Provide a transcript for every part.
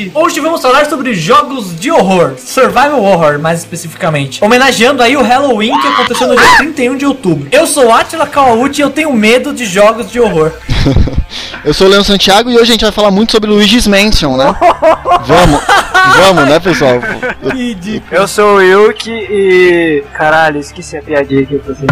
número 7. Hoje vamos falar sobre jogos de horror, survival horror mais especificamente, homenageando aí o Halloween que aconteceu no dia 31 de outubro. Eu sou Atila Kawauchi e eu tenho medo de jogos de horror. Eu sou o Leon Santiago e hoje a gente vai falar muito sobre Luigi's Mansion, né? Vamos, vamos, né, pessoal? Eu sou o Yuki e. Caralho, esqueci a piadinha que eu tô fazendo.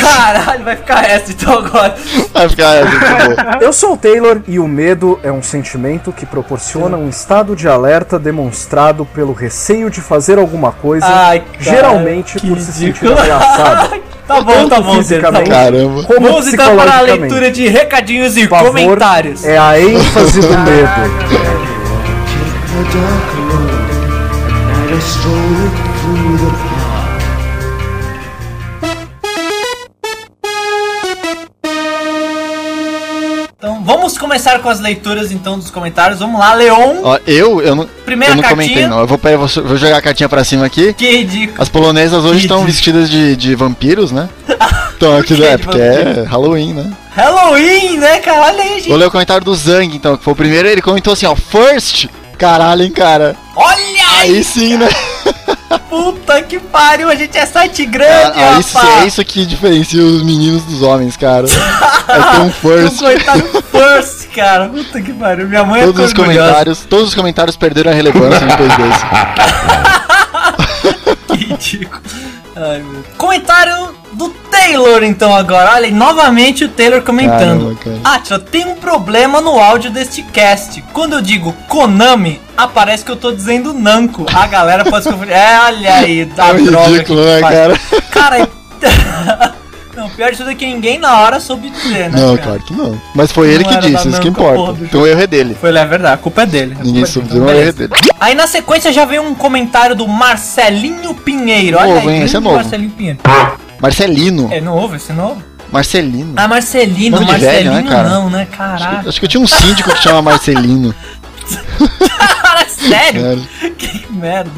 Caralho, vai ficar essa então agora. Vai ficar é, muito bom. Eu sou o Taylor e o medo é um sentimento que proporciona um estado de alerta demonstrado pelo receio de fazer alguma coisa, Ai, cara, geralmente por se sentir ameaçado. Tá bom, tá bom, tá bom. fisicamente, Caramba. como Vamos então para a leitura de recadinhos e Pavor comentários. É a ênfase do medo. Então vamos começar com as leituras então dos comentários. Vamos lá, Leon. Ó, eu, eu não, Primeira eu não cartinha. comentei não. Eu vou, eu vou, vou jogar a cartinha pra cima aqui. Que ridículo. As polonesas hoje estão vestidas de, de vampiros, né? Então aqui é porque é Halloween, né? Halloween, né, cara? Olha aí, gente. Vou ler o comentário do Zang, então, que foi o primeiro. Ele comentou assim, ó, first. Caralho, hein, cara. Olha aí, Aí sim, né? puta que pariu. A gente é site grande, Ah, isso, é isso que diferencia os meninos dos homens, cara. É ter um first. Um first, cara. Puta que pariu. Minha mãe Todos é os comentários, todos os comentários perderam a relevância depois desse. Que ridículo. Ai, meu. Comentário do Taylor, então, agora. Olha novamente o Taylor comentando. Atila, tem um problema no áudio deste cast. Quando eu digo Konami, aparece que eu tô dizendo Namco. A galera pode confundir. É, olha aí, da É droga. ridículo, que né, cara? Cara, não, pior de tudo é que ninguém na hora soube dizer, né? Não, cara? claro que não. Mas foi ele Não que era da disse, isso que importa. Então o erro é dele. Foi, é verdade, a culpa é dele. a Ninguém é soube dizer, então o erro é dele. Aí na sequência já veio um comentário do Marcelinho Pinheiro. Olha aí, hein? Esse é novo. Marcelinho Pinheiro. Marcelino. É novo, esse é novo? Marcelino. Ah, Marcelino, Nome de velho, Marcelino né, cara? não, né? Acho que- Caraca. Acho que eu tinha um síndico que chama Marcelino. Cara, sério? Sério. Que merda.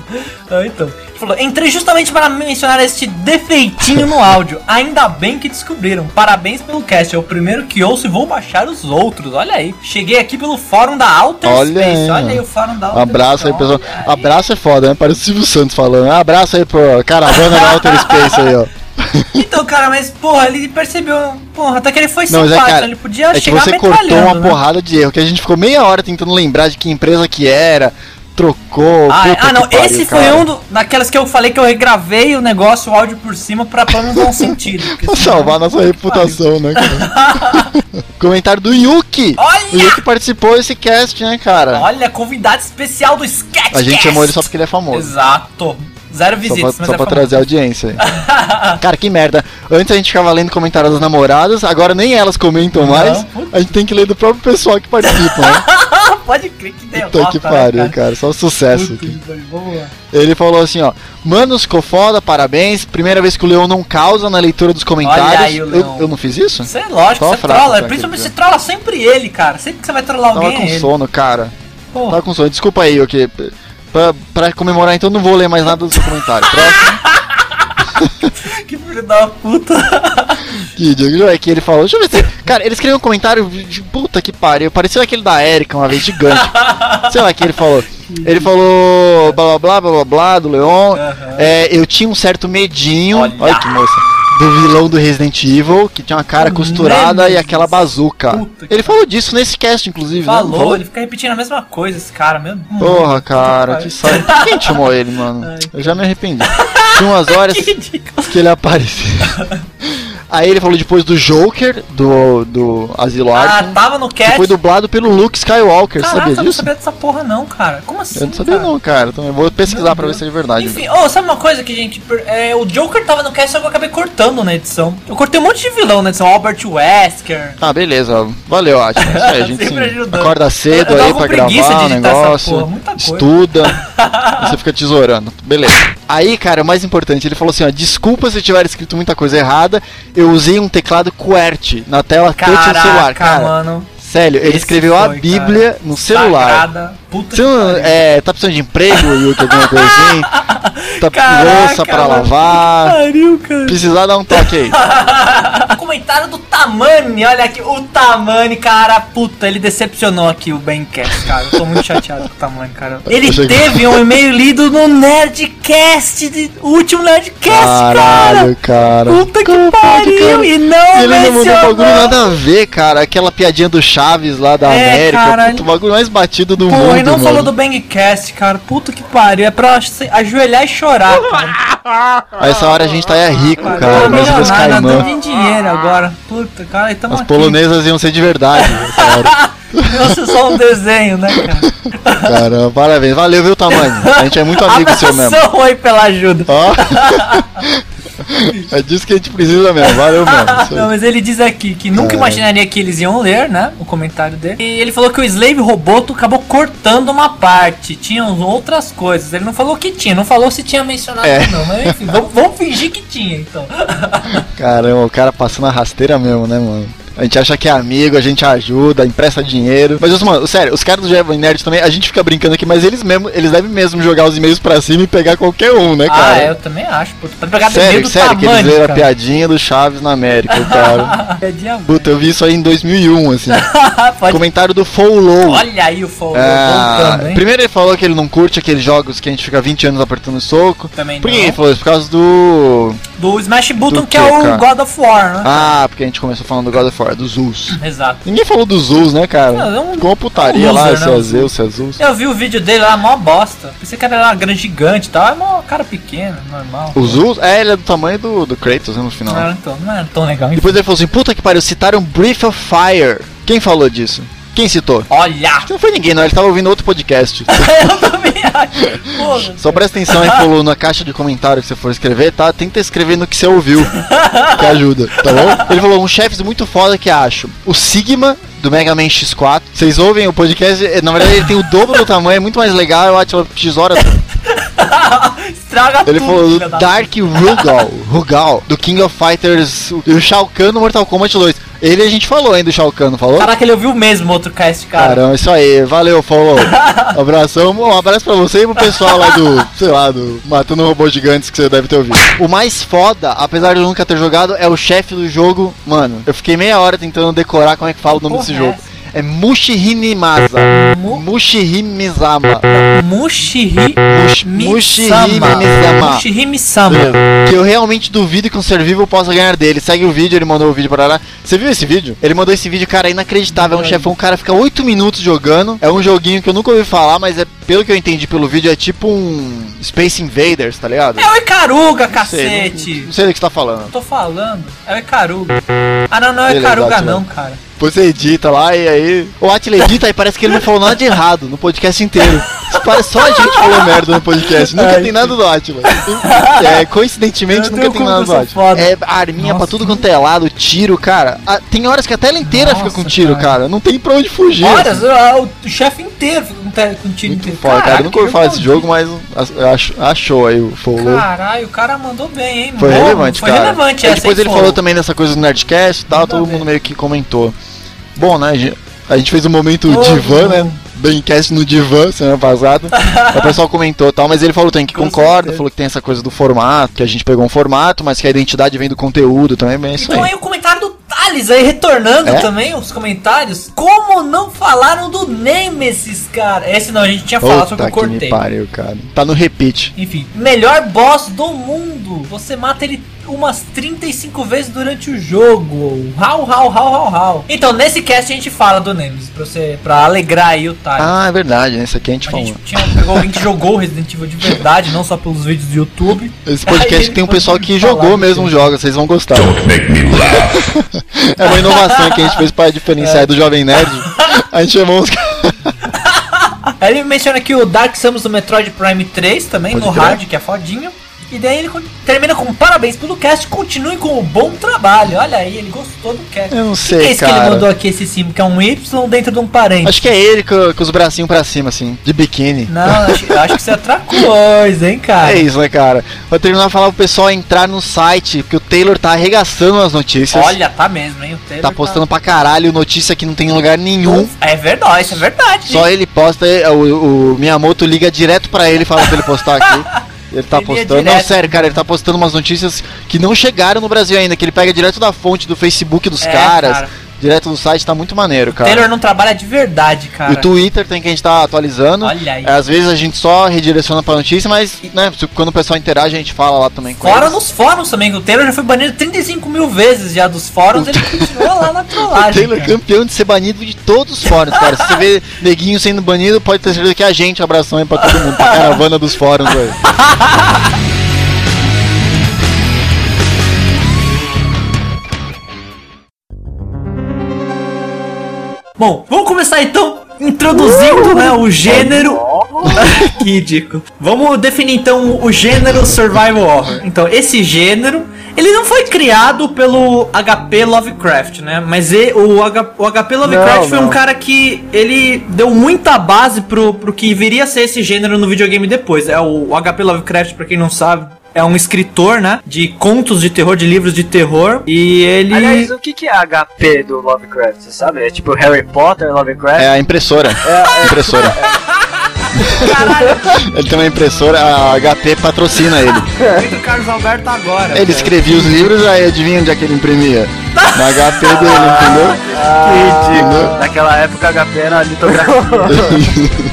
Ah, então. Ele falou, entrei justamente para mencionar este defeitinho no áudio. Ainda bem que descobriram. Parabéns pelo cast. É o primeiro que ouço e vou baixar os outros. Olha aí. Cheguei aqui pelo fórum da Outer Olha Space. aí, Olha aí o fórum da Outer abraço aí, Space. pessoal. Aí. Abraço é foda, né? Parece o Silvio Santos falando. Abraço aí pro caravana da Outer Space aí, ó. Então, cara, mas, porra, ele percebeu. Porra, até que ele foi Não, mas é, simpático. cara, ele podia é que chegar você cortou uma né? porrada de erro, que a gente ficou meia hora tentando lembrar de que empresa que era, trocou. Ah, ah, não, que pariu, esse foi um do, daquelas que eu falei que eu regravei o negócio, o áudio por cima, pra pelo menos dar um sentido. Pra salvar nossa reputação, né, cara? Comentário do Yuki! Olha! O Yuki participou desse cast, né, cara? Olha, convidado especial do Sketch. A gente chamou ele só porque ele é famoso. Exato. Zero Só visitas, pra, só é pra famoso. trazer audiência. Cara, que merda. Antes a gente ficava lendo comentários das namoradas, agora nem elas comentam Não, mais. puta. A gente tem que ler do próprio pessoal que participa, né? Pode crer que derrota, Puta que né, pariu, cara. Só sucesso Puta aqui. que Vamos lá. Ele falou assim, ó. Manos, ficou foda, parabéns. Primeira vez que o Leão não causa na leitura dos comentários. Aí o eu, eu não fiz isso? Você é lógico, Só você fraco, trola. Principalmente você trola sempre ele, cara. Sempre que você vai trollar Tava alguém, com é sono, cara. Pô, Tava com sono. Desculpa aí, ok. Pra, pra comemorar, então, não vou ler mais nada do seu comentário. Próximo. que filho da puta. Que idiota, é que ele falou. Deixa eu ver se. Cara, ele escreveu um comentário de puta que pariu. Pareceu aquele da Erika uma vez gigante. Sei lá que ele falou. Ele falou blá blá blá blá blá, blá do Leon. Aham. É, eu tinha um certo medinho. Olha. Olha, que moça. Do vilão do Resident Evil, que tinha uma cara costurada e Nemesis. aquela bazuca. Puta Ele falou disso nesse cast, inclusive. né? Não Falou, ele fica repetindo a mesma coisa, esse cara, meu Deus. Porra, cara, que saco. Quem chamou ele, mano? Eu já me arrependi. Tinha umas horas Que que ele apareceu. Aí ele falou depois do Joker, do, do Asilo Ah, Arkham, tava no que cast. foi dublado pelo Luke Skywalker, Caraca, sabia eu não disso? sabia dessa porra não, cara. Como assim, Eu não sabia cara? não, cara. Então eu vou pesquisar pra ver se é verdade. Enfim, oh, sabe uma coisa que, gente, per- é, o Joker tava no cast, só que eu acabei cortando na edição. Eu cortei um monte de vilão na edição, Albert Wesker. Ah, beleza. Valeu, Atila. Isso aí, a gente Sempre sim, ajudando. acorda cedo Eu- tava aí com pra preguiça gravar o editar essa negócio. porra, muita coisa. Estuda. e você fica tesourando. Beleza. Aí, cara, o mais importante, ele falou assim, ó, desculpa se eu tiver escrito muita coisa errada, eu usei um teclado QWERTY na tela touch do celular. Caraca, Cara, mano. sério, ele esse escreveu a foi, Bíblia cara. no celular. Sagrada, puta Você não, é, tá precisando de emprego, Yuki, alguma coisa assim? Tá Caraca, louça pra lavar? Pariu, cara. Precisar dar um toque aí. comentário do Tamani. Olha aqui, o Tamani, cara, puta, ele decepcionou aqui o Bencast, cara. Eu tô muito chateado com o Tamani, cara. Ele teve um e-mail lido no Nerdcast, de- o último Nerdcast, Caralho, cara. cara. Puta que Cara, pariu, cara. e não E ele não mandou bagulho nada a ver, cara. Aquela piadinha do Chaves lá da É, América. cara, puta, o bagulho mais batido do Pô, mundo. E não falou do Bangcast, cara. Puta que pariu. É pra se- ajoelhar e chorar, cara. A essa hora a gente tá é rico, Cara, cara. os milionário, caimã. em dinheiro agora. Puta, cara, então As aqui. polonesas iam ser de verdade. Nossa, só um desenho, né, cara? Caramba, parabéns. Valeu, viu, tamanho? A gente é muito amigo seu mesmo. Abração aí pela ajuda. Ó. É disso que a gente precisa mesmo. Valeu mesmo. Não, mas ele diz aqui que nunca É. imaginaria que eles iam ler, né? O comentário dele. E ele falou que o Slave Roboto acabou cortando uma parte. Tinham outras coisas. Ele não falou que tinha, não falou se tinha mencionado É. não. Mas enfim, vamos, vamos fingir que tinha, então. Caramba, o cara passando a rasteira mesmo, né, mano? A gente acha que é amigo, a gente ajuda, empresta dinheiro. Mas, mano, sério, os caras do Jovem Nerd também, a gente fica brincando aqui, mas eles mesmo, eles devem mesmo jogar os e-mails pra cima e pegar qualquer um, né, ah, cara? é, eu também acho. Puta, Pra pegar Sério, do sério, que eles tamanho, leram a piadinha do Chaves na América, cara. Piadinha. Puta, eu vi isso aí em 2001, assim. Comentário do Follow. Olha aí o Ah, voltando, hein? primeiro ele falou que ele não curte aqueles jogos que a gente fica 20 anos apertando soco. Também Por que ele falou isso? Por causa do. Do Smash Button, Do que é quê, o cara? God of War, né? Ah, porque a gente começou falando do God of War, dos Zeus. Exato. Ninguém falou dos Zeus, né, cara? Não, é um- Ficou uma putaria é um lá, loser, se né, é Zeus, se é Zeus. Eu vi o vídeo dele lá, mó bosta. Pensei que era lá grande gigante e tal. É mó cara pequeno, normal. O Zeus, é, ele é do tamanho do, do Kratos, né, no final. Não era, tão, não era tão legal. enfim. Depois ele falou assim, puta que pariu, citaram Breath of Fire. Quem falou disso? Quem citou? Olha! Não foi ninguém, não, ele tava ouvindo outro podcast. eu também acho. Só presta atenção aí, falou na caixa de comentário que você for escrever, tá? Tenta escrever no que você ouviu, que ajuda, tá bom? Ele falou, um chefes muito foda que acho. O Sigma, do Mega Man X4. Vocês ouvem o podcast, eh, na verdade ele tem o dobro do tamanho, é muito mais legal, eu acho X horas. Estraga Ele tudo, falou Dark Rugal, Rugal, do King of Fighters, o Shao Kahn no Mortal Kombat 2. Ele a gente falou ainda do Shao Kahn, não falou? Caraca, ele ouviu mesmo outro cast, cara. Caramba, isso aí, valeu, falou. Abração, um abraço pra você e pro pessoal lá do, sei lá, do Matando Robôs Gigantes que você deve ter ouvido. O mais foda, apesar de eu nunca ter jogado, é o chefe do jogo. Mano, eu fiquei meia hora tentando decorar como é que fala o nome Porra, desse é jogo. É Mushihinimasa. Mu- Mushihimizama. Mushiri Mush- Misama. Mushihimizama. Mushiri-Misama. Que eu realmente duvido que um ser vivo possa ganhar dele. Segue o vídeo, ele mandou o vídeo para lá. Você viu esse vídeo? Ele mandou esse vídeo, cara, é inacreditável. É um chefão, o cara fica 8 minutos jogando. É um joguinho que eu nunca ouvi falar, mas é pelo que eu entendi pelo vídeo, é tipo um Space Invaders, tá ligado? É o Icaruga, Não sei, cacete. Não, não sei do que você tá falando. Tô falando, é o Icaruga. Ah, não, não é o Icaruga, não, cara. Depois você edita lá e aí. O Atila edita e parece que ele não falou nada de errado no podcast inteiro. Só a gente falou merda no podcast. Nunca Ai, tem nada do Atila. É, coincidentemente Eu nunca tem nada eu do Atila. É arminha pra Nossa. tudo quanto é lado, tiro, cara. Tem horas que a tela inteira Nossa, fica com tiro, cara. cara. Não tem pra onde fugir. Olha, assim. o, chefe inteiro fica com tiro Muito inteiro. Foda, cara. Caraca, nunca ouvi falar desse jogo, mas achou aí o Follow. Caralho, o cara mandou bem, hein? Foi Bom, relevante, foi cara. relevante essa depois ele pô. falou também dessa coisa do Nerdcast e tal, todo ver. mundo meio que comentou. Bom, né, a gente- a gente fez um momento Ô, divã, bom. né? Bemcast no divã semana passada. o pessoal comentou e tal, mas ele falou também que Com concorda, certeza. falou que tem essa coisa do formato, que a gente pegou um formato, mas que a identidade vem do conteúdo também, bem isso Então aí. aí o comentário Thales aí, retornando É? também os comentários. Como não falaram do Nemesis, cara? Esse não, a gente tinha falado, só que eu que me cortei. pariu, cara. Tá no repeat. Enfim, melhor boss do mundo. Você mata ele umas 35 vezes durante o jogo. How, how, how, how, how. Então, nesse cast a gente fala do Nemesis, pra, você, pra alegrar aí o Thales. Ah, é verdade, né? Isso aqui a gente a falou. gente tinha, pegou alguém que jogou Resident Evil de verdade, não só pelos vídeos do YouTube. Esse Aí podcast ele tem um pessoal que jogou mesmo os jogos, vocês vão gostar. é uma inovação que a gente fez para diferenciar do Jovem Nerd. A gente chamou os caras. Aí ele menciona aqui o Dark Samus do Metroid Prime 3 também, Pode no crer. hard, que é fodinho. E daí ele termina com parabéns pelo cast, continue com o bom trabalho. Olha aí, ele gostou do cast. Eu não O sei, que é esse que ele cara. mandou aqui, esse símbolo, que é um Y dentro de um parênteses? Acho que é ele com, com os bracinhos pra cima, assim, de biquíni. Não, acho, acho que isso é outra coisa, hein, cara. É isso, né, cara? Pra terminar, falar pro pessoal entrar no site, porque o Taylor tá arregaçando as notícias. Olha, tá mesmo, hein? O Taylor Tá postando pra caralho notícia que não tem em lugar nenhum. É verdade, isso é verdade. Só ele posta, é, o, o Miyamoto liga direto pra ele e fala pra ele postar aqui. Ele tá Ele postando. Não, sério, cara, ele tá postando umas notícias que não chegaram no Brasil ainda, que ele pega direto da fonte do Facebook dos É, caras, cara. Direto do site, tá muito maneiro, cara. Taylor não trabalha de verdade, cara. E o Twitter tem que a gente tá atualizando. Olha aí. Às vezes a gente só redireciona pra notícia, mas né, quando o pessoal interage, a gente fala lá também Fora eles. nos fóruns também, que o Taylor já foi banido 35 mil vezes já dos fóruns, ele continua lá na O trollagem. Taylor é cara. campeão de ser banido de todos os fóruns, cara. Se você vê neguinho sendo banido, pode ter certeza que é a gente. Abração aí pra todo mundo, pra caravana dos fóruns aí. Bom, vamos começar então introduzindo né, o gênero. que ridículo. Vamos definir então o gênero survival horror. Então, esse gênero, ele não foi criado pelo HP Lovecraft, né? Mas e- o, H- o HP Lovecraft Não, foi um não. cara que ele deu muita base pro, pro que viria a ser esse gênero no videogame depois. É o, o HP Lovecraft, pra quem não sabe. É um escritor, né? De contos de terror, de livros de terror. E ele. Aliás, o que, que é HP do Lovecraft? Você sabe? É tipo Harry Potter, Lovecraft? É a impressora. É, impressora. ele tem uma impressora, a HP patrocina ele. Feito Carlos Alberto agora. Ele escrevia os livros, aí adivinha onde é que ele imprimia? No HP dele, entendeu? Ah, Naquela época HP era litografia.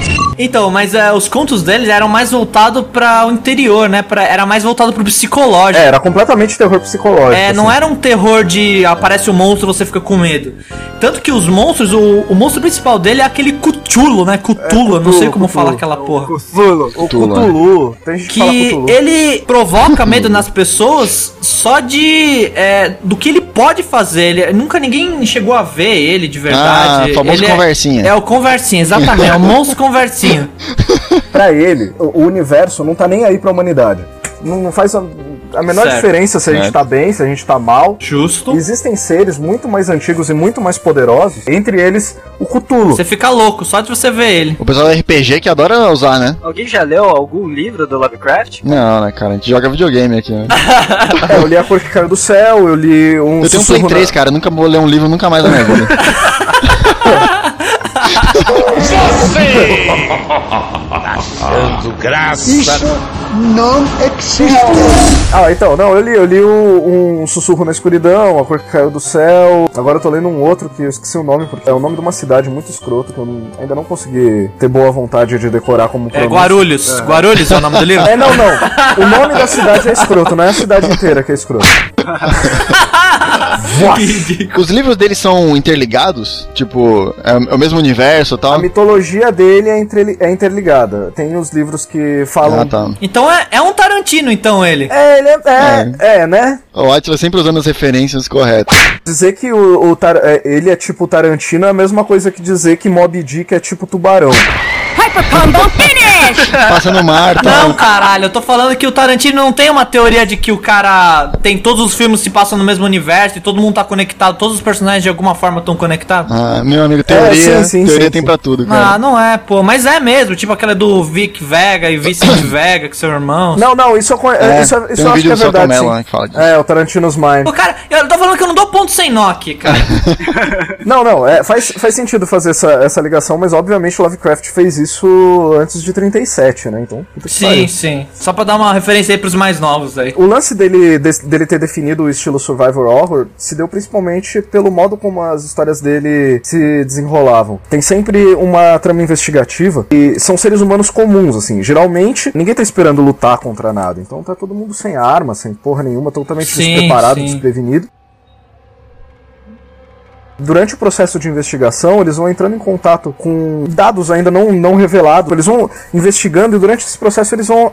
Então, mas é, os contos deles eram mais voltados para o interior, né? Pra, era mais voltado pro psicológico. É, era completamente terror psicológico. É, não assim. era um terror de aparece um monstro você fica com medo. Tanto que os monstros, o, o monstro principal dele é aquele Cthulhu, né? Cthulhu, eu não sei como Cthulhu, falar aquela porra. Cthulhu. O Cthulhu, Cthulhu. Tem gente que, fala Cthulhu. ele provoca medo nas pessoas só de. é, do que ele pode fazer. Ele, nunca ninguém chegou a ver ele de verdade. Ah, famoso Ele é- conversinha. É, o conversinha, exatamente. É o monstro conversinha. Pra ele, o universo não tá nem aí pra humanidade. Não, não faz a, a menor Certo. diferença se a gente Certo. tá bem, se a gente tá mal. Justo. Existem seres muito mais antigos e muito mais poderosos, entre eles o Cthulhu. Você fica louco só de você ver ele. O pessoal do RPG que adora usar, né? Alguém já leu algum livro do Lovecraft? Não, né, cara? A gente joga videogame aqui, né? É, eu li A Cor que Caiu do Céu, eu li um Eu tenho um Play Sussurro 3, na- cara. Nunca vou ler um livro nunca mais na minha vida. Dando graça. Ah, então, não, eu li, eu li o- um Sussurro na Escuridão, A Cor que Caiu do Céu. Agora eu tô lendo um outro que eu esqueci o nome, porque é o nome de uma cidade muito escroto que eu não- ainda não consegui ter boa vontade de decorar como É pronúncia. Guarulhos. Guarulhos é o nome do livro? É, não, não. O nome da cidade é escroto, não é a cidade inteira que é escroto. Os livros deles são interligados? Tipo, é é o mesmo universo e A tal? mitologia dele é, entre- é interligada. Tem os livros que falam. Ah, tá. Então é, é um Tarantino, então, ele. É, ele é, é, é, né? O Atila sempre usando as referências corretas. Dizer que o, o Tar- é, ele é tipo Tarantino é a mesma coisa que dizer que Mob Dick é tipo Tubarão. Passa no mar, tá? Não, caralho, eu tô falando que o Tarantino não tem uma teoria de que o cara tem todos os filmes se passam no mesmo universo e todo mundo tá conectado, todos os personagens de alguma forma estão conectados. Ah, meu amigo, teoria, sim, sim, teoria sim, tem sim. pra tudo, Ah, cara. não é, pô, mas é mesmo, tipo aquela do Vic Vega e Vicente Vega, que são irmãos. Não, não, isso É, isso, isso um eu acho que é verdade. Sim. né, que fala disso. É, o Tarantino's Mind. Pô, cara, eu tô falando que eu não dou ponto sem nó aqui, cara. Não, não, é, faz, faz sentido fazer essa, essa ligação, mas obviamente o Lovecraft fez isso antes de 37, né? Então, puta que sim, pariu. sim. Só pra dar uma referência aí pros mais novos aí. O lance dele, des- dele ter definido o estilo survival horror se deu principalmente pelo modo como as histórias dele se desenrolavam. Tem sempre uma trama investigativa e são seres humanos comuns, assim. Geralmente, ninguém tá esperando lutar contra nada. Então tá todo mundo sem arma, sem porra nenhuma, totalmente Sim, despreparado, sim. desprevenido. Durante o processo de investigação, eles vão entrando em contato com dados ainda não, não revelados. Eles vão investigando e durante esse processo eles vão,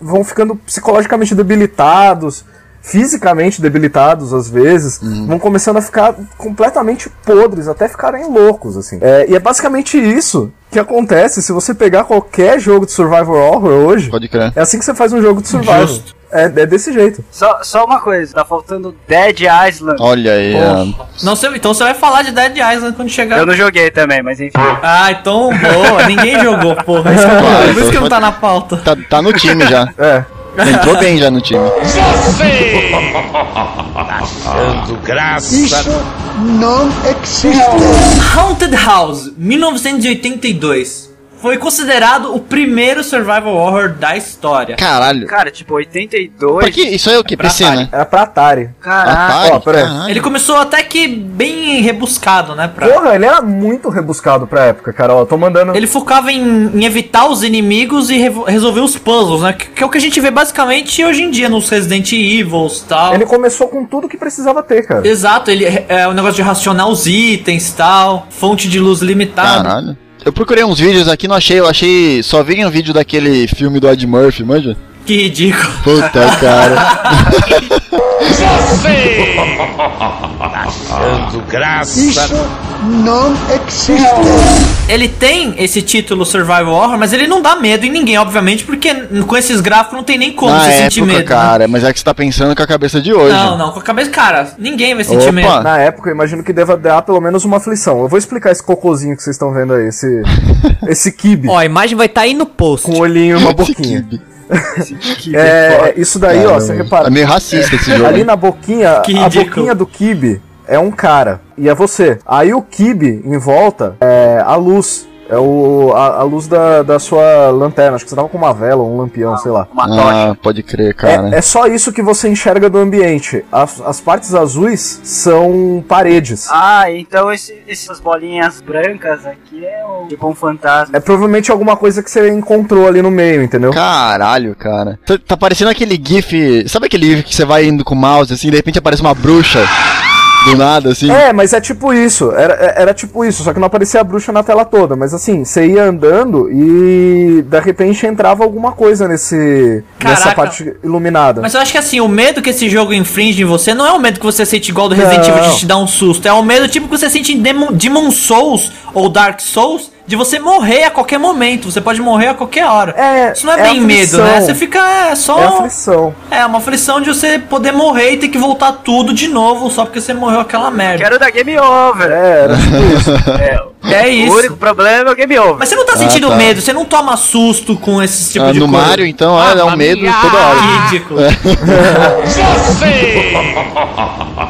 vão ficando psicologicamente debilitados, fisicamente debilitados às vezes. Vão começando a ficar completamente podres, até ficarem loucos, assim. É, e é basicamente isso que acontece se você pegar qualquer jogo de survival horror hoje. Pode crer. É assim que você faz um jogo de survival. Justo. É, é desse jeito. Só, só uma coisa, tá faltando Dead Island. Olha aí, ah, Não sei, então você vai falar de Dead Island quando chegar. Eu não joguei também, mas enfim. Ah, então boa, ninguém jogou, porra. Isso tô- Ah, Por isso que não tá na pauta. tá, tá no time já. É. Entrou bem já no time. Dando graça. Haunted House, 1982. Foi considerado o primeiro survival horror da história. Caralho. Cara, tipo, 82. Pra que? Isso aí é o que? pra PC, Atari. né? Era pra Atari. Ó. Caralho. Ele começou até que bem rebuscado, né? Pra... Porra, ele era muito rebuscado pra época, cara. Ó, tô mandando. Ele focava em, em evitar os inimigos e resolver os puzzles, né? Que, que é o que a gente vê basicamente hoje em dia nos Resident Evils e tal. Ele começou com tudo que precisava ter, cara. Exato, ele é o negócio de racionar os itens e tal, fonte de luz limitada. Caralho. Eu procurei uns vídeos aqui, não achei. Eu achei. Só vi um vídeo daquele filme do Ed Murphy, manja? Que ridículo. Puta, cara. Você! Achando graça. Ele tem esse título Survival Horror, mas ele não dá medo em ninguém, obviamente, porque com esses gráficos não tem nem como Na você época, sentir medo. né? cara. Mas é que você tá pensando com a cabeça de hoje. Não, não, com a cabeça, cara, ninguém vai sentir Opa. medo. Na época, eu imagino que deva dar pelo menos uma aflição. Eu vou explicar esse cocôzinho que vocês estão vendo aí, esse. esse kibe. Ó, a imagem vai estar aí no post. Com um olhinho e uma boquinha. É, isso daí, ó, você repara. É meio racista esse jogo. Ali na boquinha, Que a ridículo. boquinha do kibe é um cara e é você. Aí o kibe em volta é a luz. É o, a, a luz da, da sua lanterna. Acho que você tava com uma vela ou um lampião, sei lá. Uma tocha. Ah, pode crer, cara. É, é só isso que você enxerga do ambiente. As, as partes azuis são paredes. Ah, então esse- essas bolinhas brancas aqui é um, tipo um fantasma. É provavelmente alguma coisa que você encontrou ali no meio, entendeu? Caralho, cara. Tá, tá parecendo aquele GIF. Sabe aquele GIF que você vai indo com o mouse assim, de repente aparece uma bruxa do nada, assim? É, mas é tipo isso. Era, é- era tipo isso, só que não aparecia a bruxa na tela toda. Mas assim, você ia andando e de repente entrava alguma coisa nesse nessa Caraca. parte iluminada. Mas eu acho que assim, o medo que esse jogo infringe em você não é o medo que você sente igual do Resident. Evil de te dar um susto. É o medo tipo que você sente em Demon, Demon Souls ou Dark Souls de você morrer a qualquer momento. Você pode morrer a qualquer hora. É, Isso não é, é bem medo, aflição. né? Você fica é, só. É aflição. É, uma aflição de você poder morrer e ter que voltar tudo de novo só porque você morreu aquela merda. Quero dar game over. É, era tipo isso. É, É O isso. único problema é o game over. Mas você não tá sentindo tá. medo, você não toma susto com esses tipos Ah, de no coisa. Mario, então, é, é um medo toda hora. Que ridículo. Você!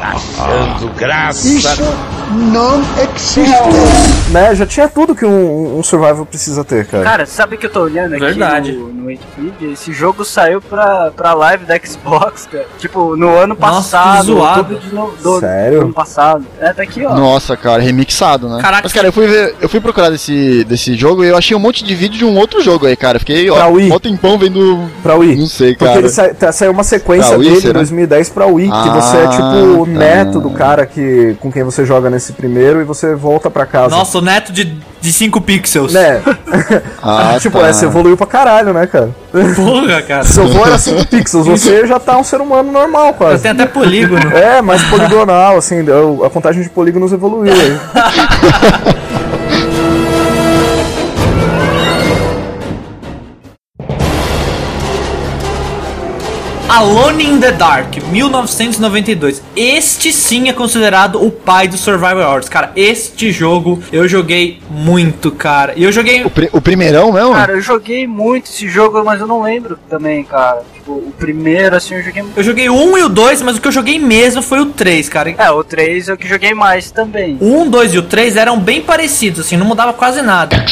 Achando graça. né, já tinha tudo que um, um survival precisa ter, cara. Cara, sabe que eu tô olhando aqui Verdade. no, no Wikipedia? Esse jogo saiu pra, pra live da Xbox, cara. Tipo, no ano Nossa, passado. que zoado. no- do, Sério? do ano passado. É, tá aqui, ó. Nossa, cara, remixado, né? Caraca, Mas, cara, eu fui ver, eu fui procurar desse, desse jogo e eu achei um monte de vídeo de um outro jogo aí, cara. Fiquei, Pra ó, Wii. mó tempão vendo. Pra Wii. Não sei, Porque cara. ele sa tá- saiu uma sequência Pra Wii, dele em será? 2010 pra Wii, que Ah, você é tipo o tá. neto do cara que, com quem você joga nesse primeiro e você volta pra casa. Nossa, o neto de 5 pixels. Né? Ah, tipo, tá. é, você evoluiu pra caralho, né, cara? Porra, cara. Seu avô era 5 pixels, você já tá um ser humano normal, Eu quase. tenho até polígono. É, mais poligonal, assim, a contagem de polígonos evoluiu aí. Alone in the Dark, 1992. Este sim é considerado o pai do Survival Horrors. Cara, este jogo eu joguei muito, cara. E eu joguei. O, pri- o primeirão mesmo? Cara, eu joguei muito esse jogo, mas eu não lembro também, cara. Tipo, o primeiro, assim, eu joguei muito. Eu joguei o 1 e o 2, mas o que eu joguei mesmo foi o 3, cara. É, o 3 é o que joguei mais também. O 1, 2 e o 3 eram bem parecidos, assim, não mudava quase nada.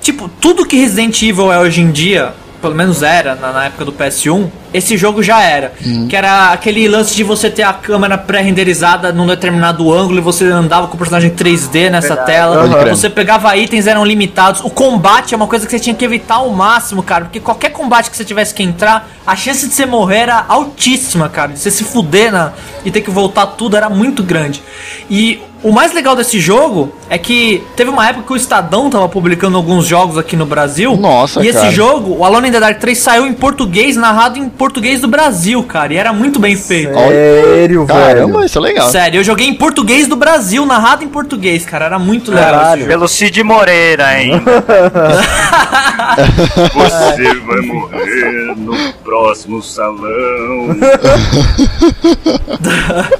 Tipo, tudo que Resident Evil é hoje em dia, pelo menos era na, na época do PS1, esse jogo já era. Que era aquele lance de você ter a câmera pré-renderizada num determinado ângulo e você andava com o personagem 3D nessa Verdade. tela. Crer. Você pegava itens, eram limitados. O combate é uma coisa que você tinha que evitar ao máximo, cara. Porque qualquer combate que você tivesse que entrar, a chance de você morrer era altíssima, cara. De você se fuder na, e ter que voltar tudo era muito grande. E o mais legal desse jogo é que teve uma época que o Estadão tava publicando alguns jogos aqui no Brasil. Nossa, E esse cara. jogo, o Alone in the Dark 3, saiu em português, narrado em português do Brasil, cara. E era muito bem feito. Sério, Caramba, velho. isso é legal. Sério, eu joguei em português do Brasil, narrado em português, cara. Era muito legal. Pelo Cid Moreira ainda. Você vai morrer no próximo salão.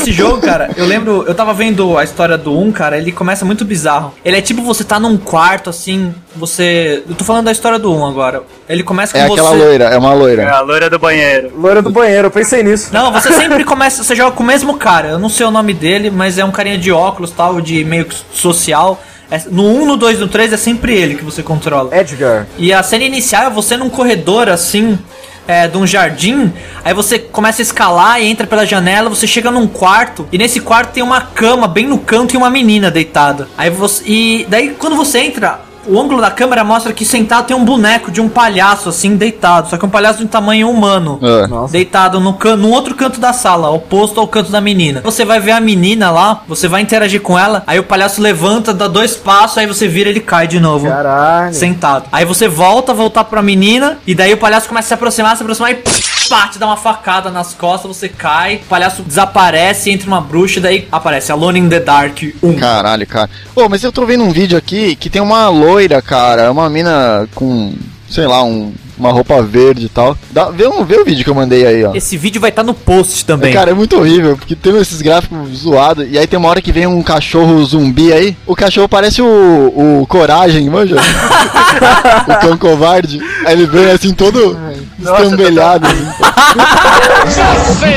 Esse jogo, cara, eu lembro, eu tava vendo a história do 1, cara, ele começa muito bizarro. Ele é tipo você tá num quarto assim, você. Eu tô falando da história do 1 agora. Ele começa com É você. aquela loira, é uma É loira. a loira do banheiro. Loira do banheiro, eu pensei nisso. Não, você sempre começa, você joga com o mesmo cara. Eu não sei o nome dele, mas é um carinha de óculos, tal, de meio que social. É- no 1, no 2, no 3 é sempre ele que você controla. Edgar. E a cena inicial é você num corredor assim, é, de um jardim. Aí você começa a escalar e entra pela janela. Você chega num quarto e nesse quarto tem uma cama bem no canto e uma menina deitada. Aí você e daí quando você entra o ângulo da câmera mostra que sentado tem um boneco de um palhaço assim deitado, só que um palhaço de um tamanho humano. É. Nossa. Deitado no, can no outro canto da sala, oposto ao canto da menina. Você vai ver a menina lá, você vai interagir com ela, aí o palhaço levanta, dá dois passos, aí você vira ele cai de novo. Caralho. Sentado. Aí você volta, voltar pra menina, e daí o palhaço começa a se aproximar, se aproximar e pá, te dá uma facada nas costas, você cai, o palhaço desaparece, entra uma bruxa, e daí aparece Alone in the Dark 1. Caralho, cara. Pô, mas eu tô vendo um vídeo aqui que tem uma loira, cara. Uma mina com, sei lá, um- uma roupa verde e tal. Dá, vê, um, vê o vídeo que eu mandei aí, ó. Esse vídeo vai estar no post também. Cara, é muito horrível, porque tem esses gráficos zoados. E aí tem uma hora que vem um cachorro zumbi aí. O cachorro parece o, o Coragem, manja? o cão covarde. Aí ele vem assim todo estambelhado. assim.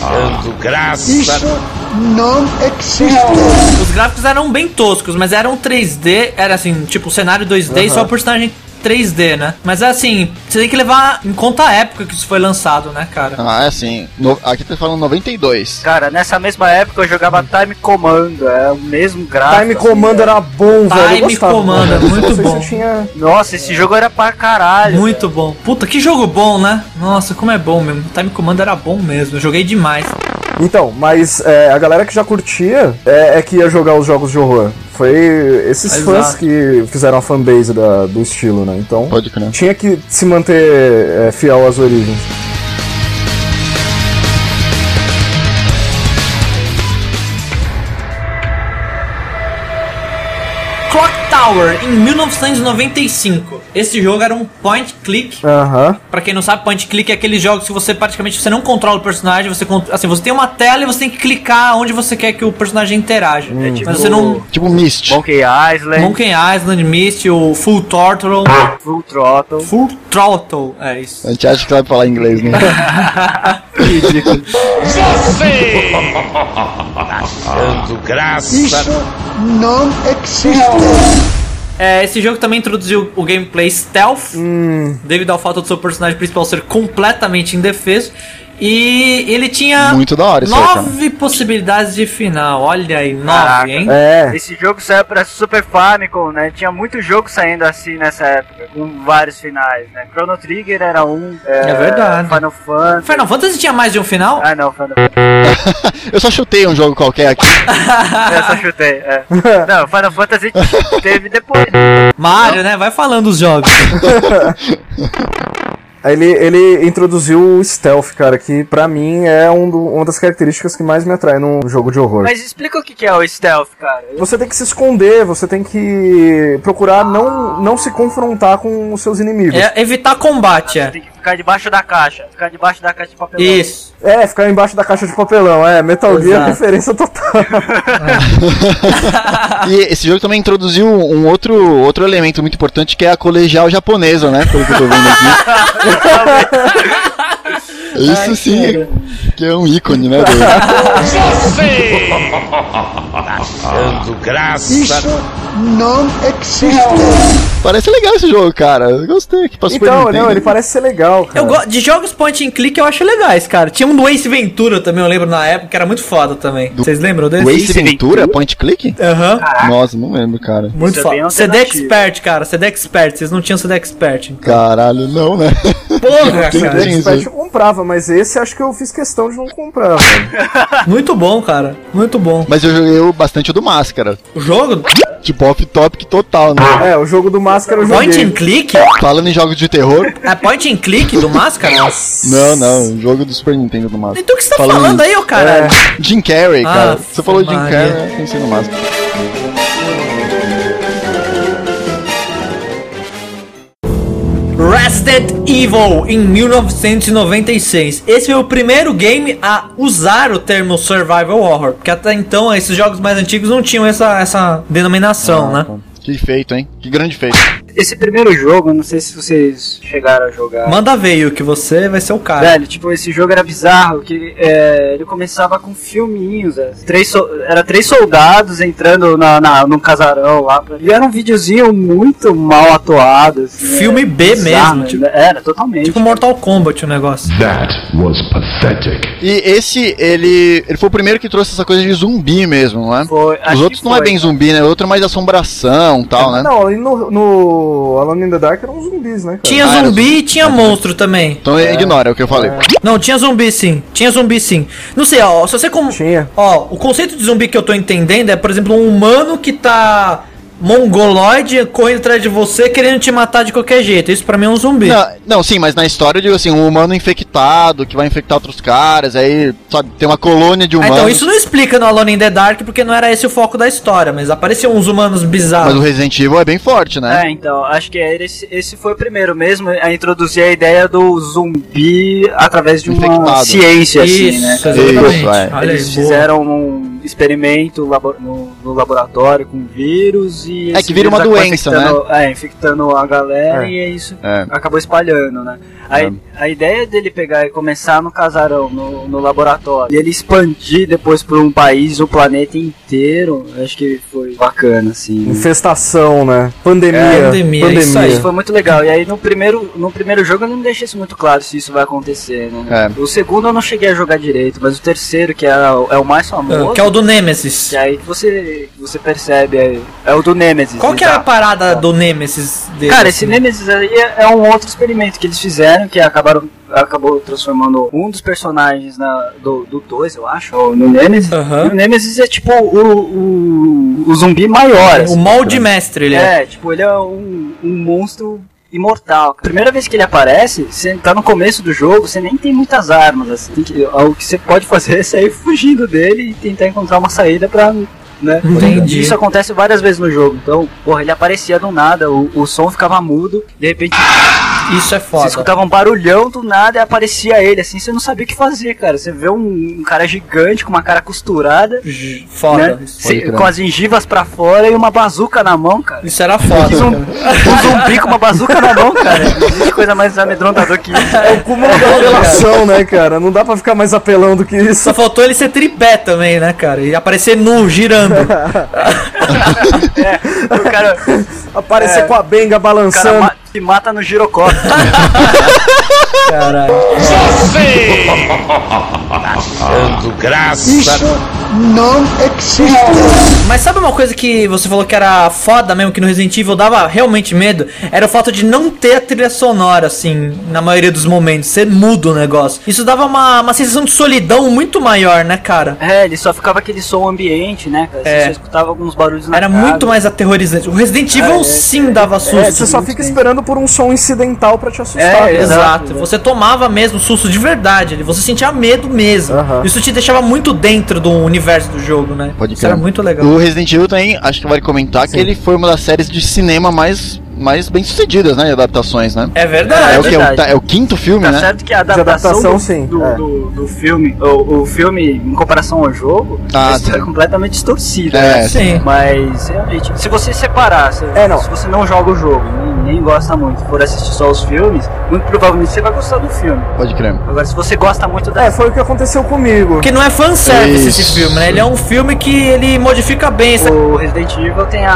Dando graça. Os gráficos eram bem toscos, mas eram 3D, era assim, tipo cenário 2D e só o personagem 3D, né? Mas é assim, você tem que levar em conta a época que isso foi lançado, né, cara? Ah, é assim. No- aqui tá falando 92. Cara, nessa mesma época eu jogava Time Commando, é o mesmo gráfico. Time assim, Commando né? era bom, velho. Eu Time Commando, velho. muito Não bom. tinha... Nossa, esse jogo era pra caralho. Muito bom. Puta, que jogo bom, né? Nossa, como é bom mesmo. Time Commando era bom mesmo. Eu joguei demais. Então, mas é, a galera que já curtia é, é que ia jogar os jogos de horror. Foi esses Exato. fãs que fizeram a fanbase da- do estilo, né? Então, Pode crer. tinha que se manter é, fiel às origens. Tower, em 1995. Esse jogo era um point click. Aham. Pra quem não sabe, point click é aqueles jogos que você praticamente você não controla o personagem, você assim, você tem uma tela e você tem que clicar onde você quer que o personagem interaja. tipo- Mas você não Tipo Mist. Monkey Island, Monkey Island, Mist, o Full Throttle, Full Throttle. Full Throttle, é isso. A gente acha que sabe falar inglês, né? Ridículo. Dando graça. É, esse jogo também introduziu o gameplay stealth, devido ao fato do seu personagem principal ser completamente indefeso. E ele tinha Muito da hora isso aí, nove possibilidades de final. Olha aí, nove, Caraca. hein? É. Esse jogo saiu pra Super Famicom, né? Tinha muito jogo saindo assim nessa época, com vários finais, né? Chrono Trigger era um. É verdade. Final Fantasy. Final Fantasy tinha mais de um final? Ah, não, Final Fantasy. Eu só chutei um jogo qualquer aqui. Eu só chutei. É. Não, Final Fantasy teve depois. né? Mario, né? Vai falando os jogos. Aí Ele, ele introduziu o stealth, cara, que pra mim é um do- uma das características que mais me atrai num jogo de horror. Mas explica o que que é o stealth, cara. Você tem que se esconder, você tem que procurar não, não se confrontar com os seus inimigos. É evitar combate, é. Tem que ficar debaixo da caixa. Ficar debaixo da caixa de papelão. Isso. É, ficar embaixo da caixa de papelão, é, Metal Gear Exato. referência total. E esse jogo também introduziu um outro, outro elemento muito importante que é a colegial japonesa, né? Pelo que eu tô vendo aqui. love it. Isso sim, é- que é um ícone, né? do- Dando graça. Parece legal esse jogo, cara. Eu gostei aqui pra Super então, não, ele parece ser legal, cara. Eu gosto de jogos point and click, eu acho legais, cara. Tinha um do Ace Ventura também, eu lembro na época, que era muito foda também. Vocês lembram desse? O Ace Ace Ventura, Ventura? point click? Aham. Nossa, não lembro, cara. Muito Isso é foda. CD. Expert, cara. CD Expert. Vocês não tinham CD Expert. então. Caralho, não, né? Porra, cara. isso? Expert eu comprava, mas esse acho que eu fiz questão de não comprar, velho. Muito bom, cara. Muito bom. Mas eu joguei o- bastante o do Máscara. O jogo, Tipo, off-topic total, né? É, o jogo do Máscara eu point joguei. and click? Falando em jogos de terror. É point and click do Máscara? Não, não, o jogo do Super Nintendo do Máscara. Então o que você tá Falando falando aí, ô caralho? Jim Carrey, Ah, cara. Você falou Jim. Carrey, eu pensei no Máscara. Resident Evil em 1996. Esse foi o primeiro game a usar o termo survival horror, porque até então esses jogos mais antigos não tinham essa, essa denominação, né? Que feito, hein? Que grande feito. esse primeiro jogo, não sei se vocês chegaram a jogar. Manda veio que você vai ser o cara. Velho, tipo, esse jogo era bizarro, que é, ele começava com filminhos, é, três so- era três soldados entrando na, na, num casarão lá, pra- e era um videozinho muito mal atuado. assim, Filme B bizarro, mesmo, tipo- Era, totalmente. Tipo Mortal Kombat o negócio. That was pathetic. E esse, ele, ele foi o primeiro que trouxe essa coisa de zumbi mesmo, não é? Foi, Os outros não é bem zumbi, né? O outro é mais assombração e tal, né? Não, e no, no Alone in the Dark eram zumbis, né, cara? Tinha Ah, zumbi e tinha monstro também. Então ignora, é o que eu falei. Não, tinha zumbi sim. Tinha zumbi sim. Não sei, ó, se você como. Tinha. Ó, o conceito de zumbi que eu tô entendendo é, por exemplo, um humano que tá mongoloide correndo atrás de você querendo te matar de qualquer jeito. Isso pra mim é um zumbi. Não, não, sim, mas na história eu digo assim, um humano infectado que vai infectar outros caras, aí, sabe, tem uma colônia de Ah, humanos. então isso não explica no Alone in the Dark porque não era esse o foco da história, mas apareciam uns humanos Mas bizarros. o Resident Evil é bem forte, né? É, então, acho que é esse, esse foi o primeiro mesmo a introduzir a ideia do zumbi através de uma Infectado. ciência, assim, Isso, né? exatamente. Isso, é. Eles fizeram um experimento labo- no, no laboratório com vírus e. É que vira uma doença, infectando- É, infectando a galera É. e é isso É. acabou espalhando, né? A, É. a ideia dele pegar e começar no casarão, no, no laboratório, e ele expandir depois por um país, o planeta inteiro, acho que foi bacana, assim. Infestação, né? Pandemia. É, pandemia, isso aí. Isso foi muito legal. E aí no primeiro, no primeiro jogo eu não deixei isso muito claro se isso vai acontecer, né? É. O segundo eu não cheguei a jogar direito, mas o terceiro, que é, o- é o mais famoso, Que é o do Nemesis. que aí você, você percebe, é, é o do Nemesis. Qual que é a parada do Nemesis dele? Cara, assim? esse Nemesis aí é, é um outro experimento que eles fizeram, que acabaram acabou transformando um dos personagens na, do 2, eu acho, ou no Nemesis. Aham. E o Nemesis é tipo o, o, o zumbi maior. O assim. molde mestre ele é. É, tipo, ele é um, um monstro imortal. cara. Primeira vez que ele aparece, você tá no começo do jogo, você nem tem muitas armas. Assim, tem que, o que você pode fazer é sair fugindo dele e tentar encontrar uma saída pra. Né? Entendi. Isso acontece várias vezes no jogo. Então, porra, ele aparecia do nada, o, o som ficava mudo, de repente Isso é você foda. escutava um barulhão do nada e aparecia ele, assim, você não sabia o que fazer, cara. Você vê um, um cara gigante com uma cara costurada, Foda. né? Cê- com as gengivas pra fora e uma bazuca na mão, cara. Isso era foda. Cara. um zumbi com uma bazuca na mão, cara. Não existe coisa mais amedrontadora que isso. É o cúmulo da apelação, né, cara? Não dá pra ficar mais apelão do que isso. Só faltou ele ser tripé também, né, cara? E aparecer nu, girando. O cara, Aparecer É. com a benga o cara balançando. ma se mata no girocóptero. Caralho. Dando graça. Mas sabe uma coisa que você falou que era foda mesmo, que no Resident Evil dava realmente medo? Era o fato de não ter a trilha sonora, assim, na maioria dos momentos, ser mudo o negócio. Isso dava uma, uma sensação de solidão muito maior, né, cara? É, ele só ficava aquele som ambiente, né, cara? Você É. só escutava alguns barulhos na Era casa. muito mais aterrorizante. O Resident Evil é, sim dava susto. É, você só fica esperando por um som incidental pra te assustar. É. Exato, Exato. você tomava mesmo susto de verdade, você sentia medo mesmo. Aham. Isso te deixava muito dentro do universo do jogo, né? Pode Isso era muito legal. O Resident Evil também, acho que vale comentar que ele foi uma das séries de cinema mais, mais bem sucedidas, né? Adaptações, né? É É, verdade. o que? É o, é o quinto filme, Tá né? certo que a adaptação, adaptação, do, sim, do, é. do, do filme, o, o filme em comparação ao jogo, Ah, a é sim. completamente distorcida. É, né? sim. Mas realmente, se você separar, se, É, não. se você não joga o jogo, nem, nem gosta muito, for assistir só os filmes, muito provavelmente você vai gostar do filme. Pode crer. Agora, se você gosta muito da É, foi o que aconteceu comigo. Porque não é fanservice esse Isso. filme, né? Ele é um filme que ele modifica bem. o Resident Evil tem a,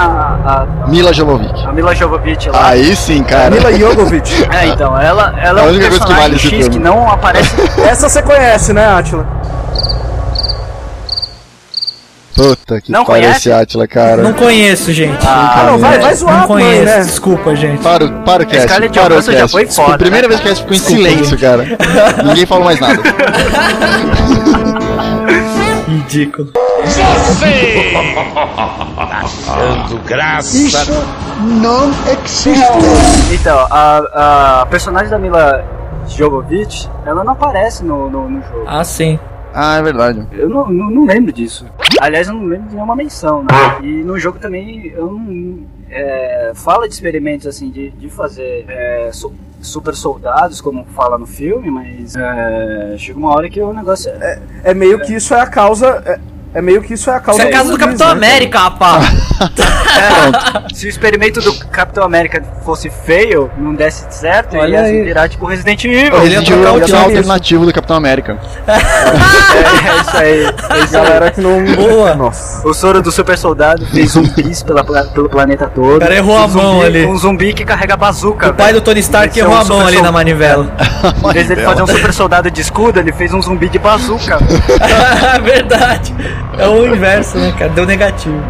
a, Mila Jovovich. a Mila Jovovich lá. Aí sim, cara. Mila Jovovich. É, então, ela, ela A é um que personagem vale esse X que não aparece Essa você conhece, né, Atila? Puta que Não pariu conhece? esse Atila, cara. Não conheço, gente. Ah, não, vai, vai zoar não a mãe, conheço. né? Desculpa, gente. Para, o- para o cast. Scarlett Para o Johansson já cast. foi Desculpa, foda, primeira né, vez que o cast ficou em Desculpa, silêncio, cara. Ninguém falou mais nada. Ridículo. Dando graça. Então, a, a personagem da Mila Jovovich, ela não aparece no, no, no jogo. Ah, sim. Ah, é verdade. Eu não, não, não lembro disso. Aliás, eu não lembro de nenhuma menção, né? E no jogo também, eu não... é, fala de experimentos, assim, de, de fazer é, su- super soldados, como fala no filme, mas é, chega uma hora que o negócio é... É meio que isso é a causa. É, é meio que isso é a causa Isso é a casa do zumbis, Capitão né, América, rapaz. É, se o experimento do Capitão América fosse feio, não desse certo, Olha ia aí. virar tipo Resident Evil. Ele ia Ele é trocar o o time. alternativo do Capitão América. É, isso aí. É isso aí. Galera que não. Boa. Nossa. O soro do super soldado fez zumbis pela, pelo planeta todo. O cara errou a Um zumbi- mão ali. Um zumbi que carrega bazuca. O pai do Tony Stark Esse é errou um a mão ali na manivela. Em vez dele fazer um super soldado de escudo, ele fez um zumbi de bazuca. Verdade. É o inverso, né, cara? Deu negativo.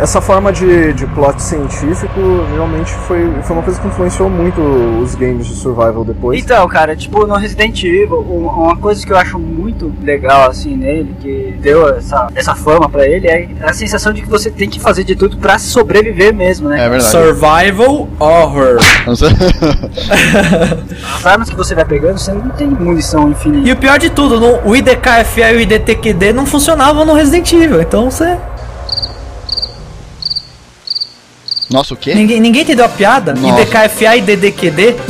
Essa forma de, de plot científico realmente foi, foi uma coisa que influenciou muito os games de survival depois. Então, cara, tipo, no Resident Evil, um- uma coisa que eu acho muito legal, assim, nele, que deu essa, essa fama pra ele, é a sensação de que você tem que fazer de tudo pra sobreviver mesmo, né? É verdade. Survival Horror. As armas que você vai pegando, você não tem munição infinita. E o pior de tudo, no, o IDKFA e o IDTQD não funcionavam no Resident Evil. Então você. Nossa, o quê? Ninguém, ninguém entendeu a piada? Nossa. IDKFA e DDQD?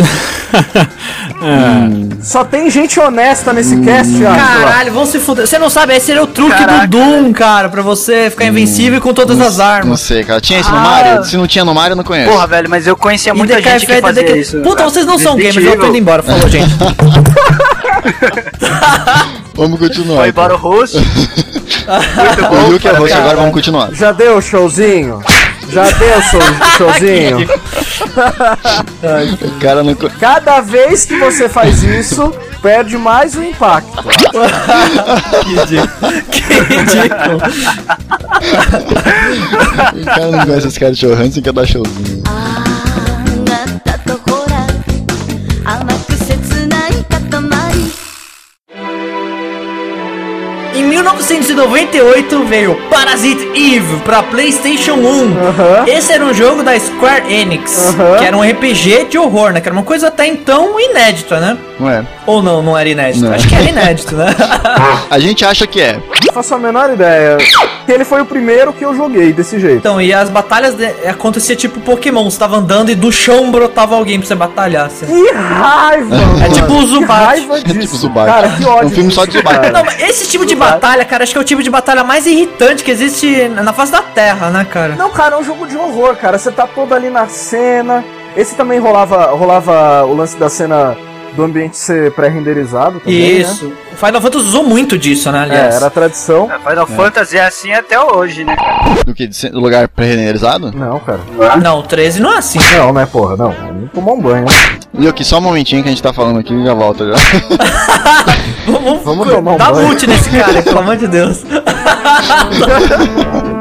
Só tem gente honesta nesse cast, Átila. Caralho, vão se fuder. Você não sabe, esse era o truque Caraca. do Doom, cara, pra você ficar invencível com todas as Não armas. sei, cara. Tinha isso no Ah. Mario? Se não tinha no Mario, eu não conheço. Porra, velho, mas eu conhecia muita IDKFA gente que e fazia DDQD. isso. Puta, vocês não são gamers, eu tô indo Evil, embora. Falou, gente. Vamos continuar. Foi embora o host. Muito O Yu que é host, Cara. agora vamos continuar. Já deu o showzinho? Já deu show- showzinho? O cara não. Cada vez que você faz isso, perde mais o impacto. que ridículo. Que ridículo. O cara não conhece esse cara de show Hansen quer dar showzinho. あ1998 veio Parasite Eve pra PlayStation 1. Aham. Esse era um jogo da Square Enix, que era um RPG de horror, né? Que era uma coisa até então inédita, né? Não é? Ou não, não era inédito? Não. Acho que era inédito, né? A gente acha que é. Não faço a menor ideia. Ele foi o primeiro que eu joguei desse jeito. então, e as batalhas de... acontecia tipo Pokémon, você tava andando e do chão brotava alguém pra você batalhar. Assim. Que raiva! É tipo o Que Zubat. raiva É disso. tipo Zubat. Cara, que ódio. É um filme só de Zubat. Não, mas esse tipo de batalha, cara, acho que é o tipo de batalha mais irritante que existe na face da Terra, né, cara? Não, cara, é um jogo de horror, cara. Você tá todo ali na cena. Esse também rolava, rolava o lance da cena do ambiente ser pré-renderizado também, Isso. O Final Fantasy usou muito disso, né, né? aliás? É, era a tradição. Final Fantasy é assim até hoje, né? Do que? Do lugar pré-renderizado? Não, cara. Não, o 13 não é assim. Não, né, porra, não. Vamos tomar um banho. E aqui, só um momentinho que a gente tá falando aqui e já volta já. Vamos, Vamos tomar um Dá banho. mute nesse cara, pelo amor de Deus.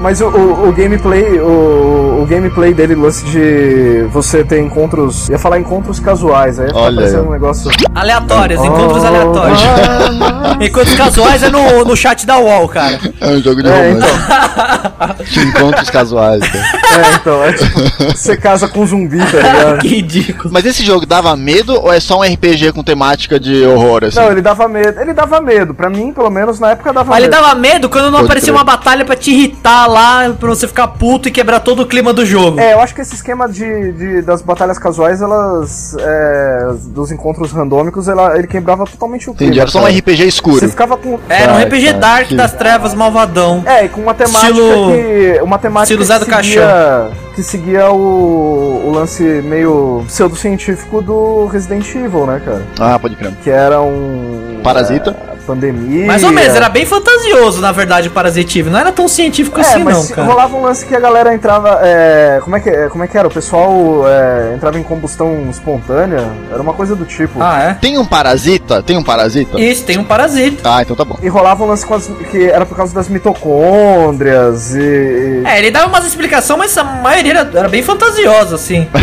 Mas o, o, o gameplay, o, o gameplay dele, o lance de você ter encontros. Ia falar encontros casuais, aí ia ficar Olha parecendo aí. um negócio. Aleatórios, encontros aleatórios. Oh, Encontros casuais é no, no chat da UOL, cara. É um jogo de É, romance. De encontros casuais. cara. É, então, é tipo, você casa com um zumbi, tá ligado? que ridículo. Mas esse jogo dava medo ou é só um RPG com temática de horror, assim? Não, ele dava medo. Ele dava medo. Pra mim, pelo menos, na época dava Mas ele medo. dava medo quando não Pode aparecia crer. uma batalha pra te irritar lá, pra você ficar puto e quebrar todo o clima do jogo. É, eu acho que esse esquema de, de- das batalhas casuais, elas. é, dos encontros randômicos, ela, ele quebrava totalmente o clima. Entendi, era só um. RPG escuro. Você ficava com. Era um Ai, RPG cara, Dark que- das trevas malvadão. É, e com uma temática Estilo- que. Uma temática estilo Zé que do seguia, que seguia o, o lance meio pseudocientífico do Resident Evil, né, cara? Ah, pode crer. Que era um. Parasita? é, pandemia. Mais ou menos, era bem fantasioso, na verdade, o Parasitive. Não era tão científico É, assim, mas não, se- cara. rolava um lance que a galera entrava. é, como, é que, é, como é que era? O pessoal é, entrava em combustão espontânea? Era uma coisa do tipo. Ah, é? Tem um parasita? Tem um parasita? Isso, tem um parasita. Ah, então tá bom. E rolava um lance com as, que era por causa das mitocôndrias e. e- É, ele dava umas explicações, mas a maioria era, era bem fantasiosa, assim.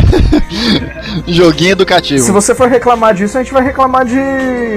Joguinho educativo. Se você for reclamar disso, a gente vai reclamar de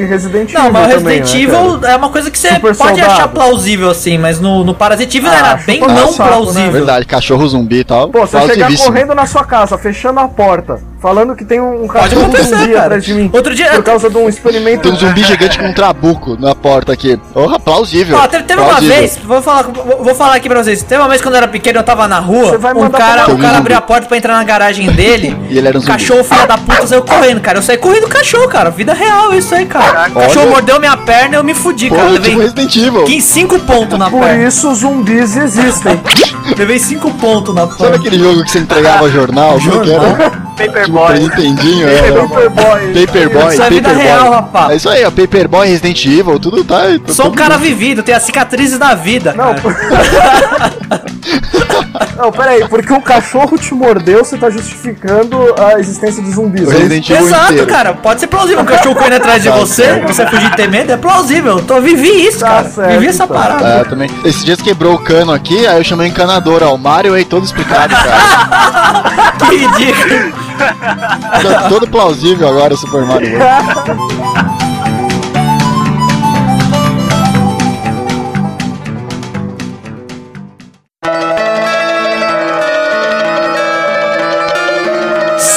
Resident Evil. Não, mas o também, Resident né, Evil cara? é uma coisa que você Super pode soldado. achar plausível, assim, mas no, no Parasitive Ah, era bem não saco, né? plausível. Verdade, cachorro zumbi e tal. Pô, você chegar correndo na sua casa, fechando a porta, falando que tem um Pode cachorro acontecer, zumbi cara. atrás de mim. Outro dia- Por causa de um experimento. Tem um zumbi gigante com um trabuco na porta aqui. Porra, plausível. Ó, teve, teve uma Plausível. vez, vou falar, vou, vou falar aqui pra vocês. Teve uma vez quando eu era pequeno, eu tava na rua, Você vai um cara, um cara abriu a porta pra entrar na garagem dele. E ele era um zumbi. cachorro, filho da puta, saiu correndo, cara. Eu saí correndo do cachorro, cara. Vida real, isso aí, cara. O cachorro Olha. mordeu minha perna e eu me fudi, cara. Porra, Levei tipo Resident Evil. 15, 5 pontos na Por perna. isso os zumbis existem. Levei 5 pontos na Sabe perna. aquele jogo que você entregava jornal? Como Tipo, Paperboy. Nintendinho, era. Paperboy. Paperboy, Isso é vida Paperboy. real, rapaz. É isso aí, ó. Paperboy, Resident Evil, tudo tá. tá Sou um cara mundo. vivido, tenho as cicatrizes da vida. Não, cara. Não, peraí, porque o cachorro te mordeu, você tá justificando a existência de zumbis. O é isso? Resident Evil Exato, inteiro. cara. Pode ser plausível. Um cachorro correndo atrás de Tá você, certo. você fugir temendo, é plausível. Eu tô, vivi isso, Tá cara. certo, vivi essa então. parada. É, também. Esses dias quebrou o cano aqui, aí eu chamei o encanador, ó. O Mario aí todo explicado, cara. Que ridículo. Tá todo plausível agora o Super Mario World.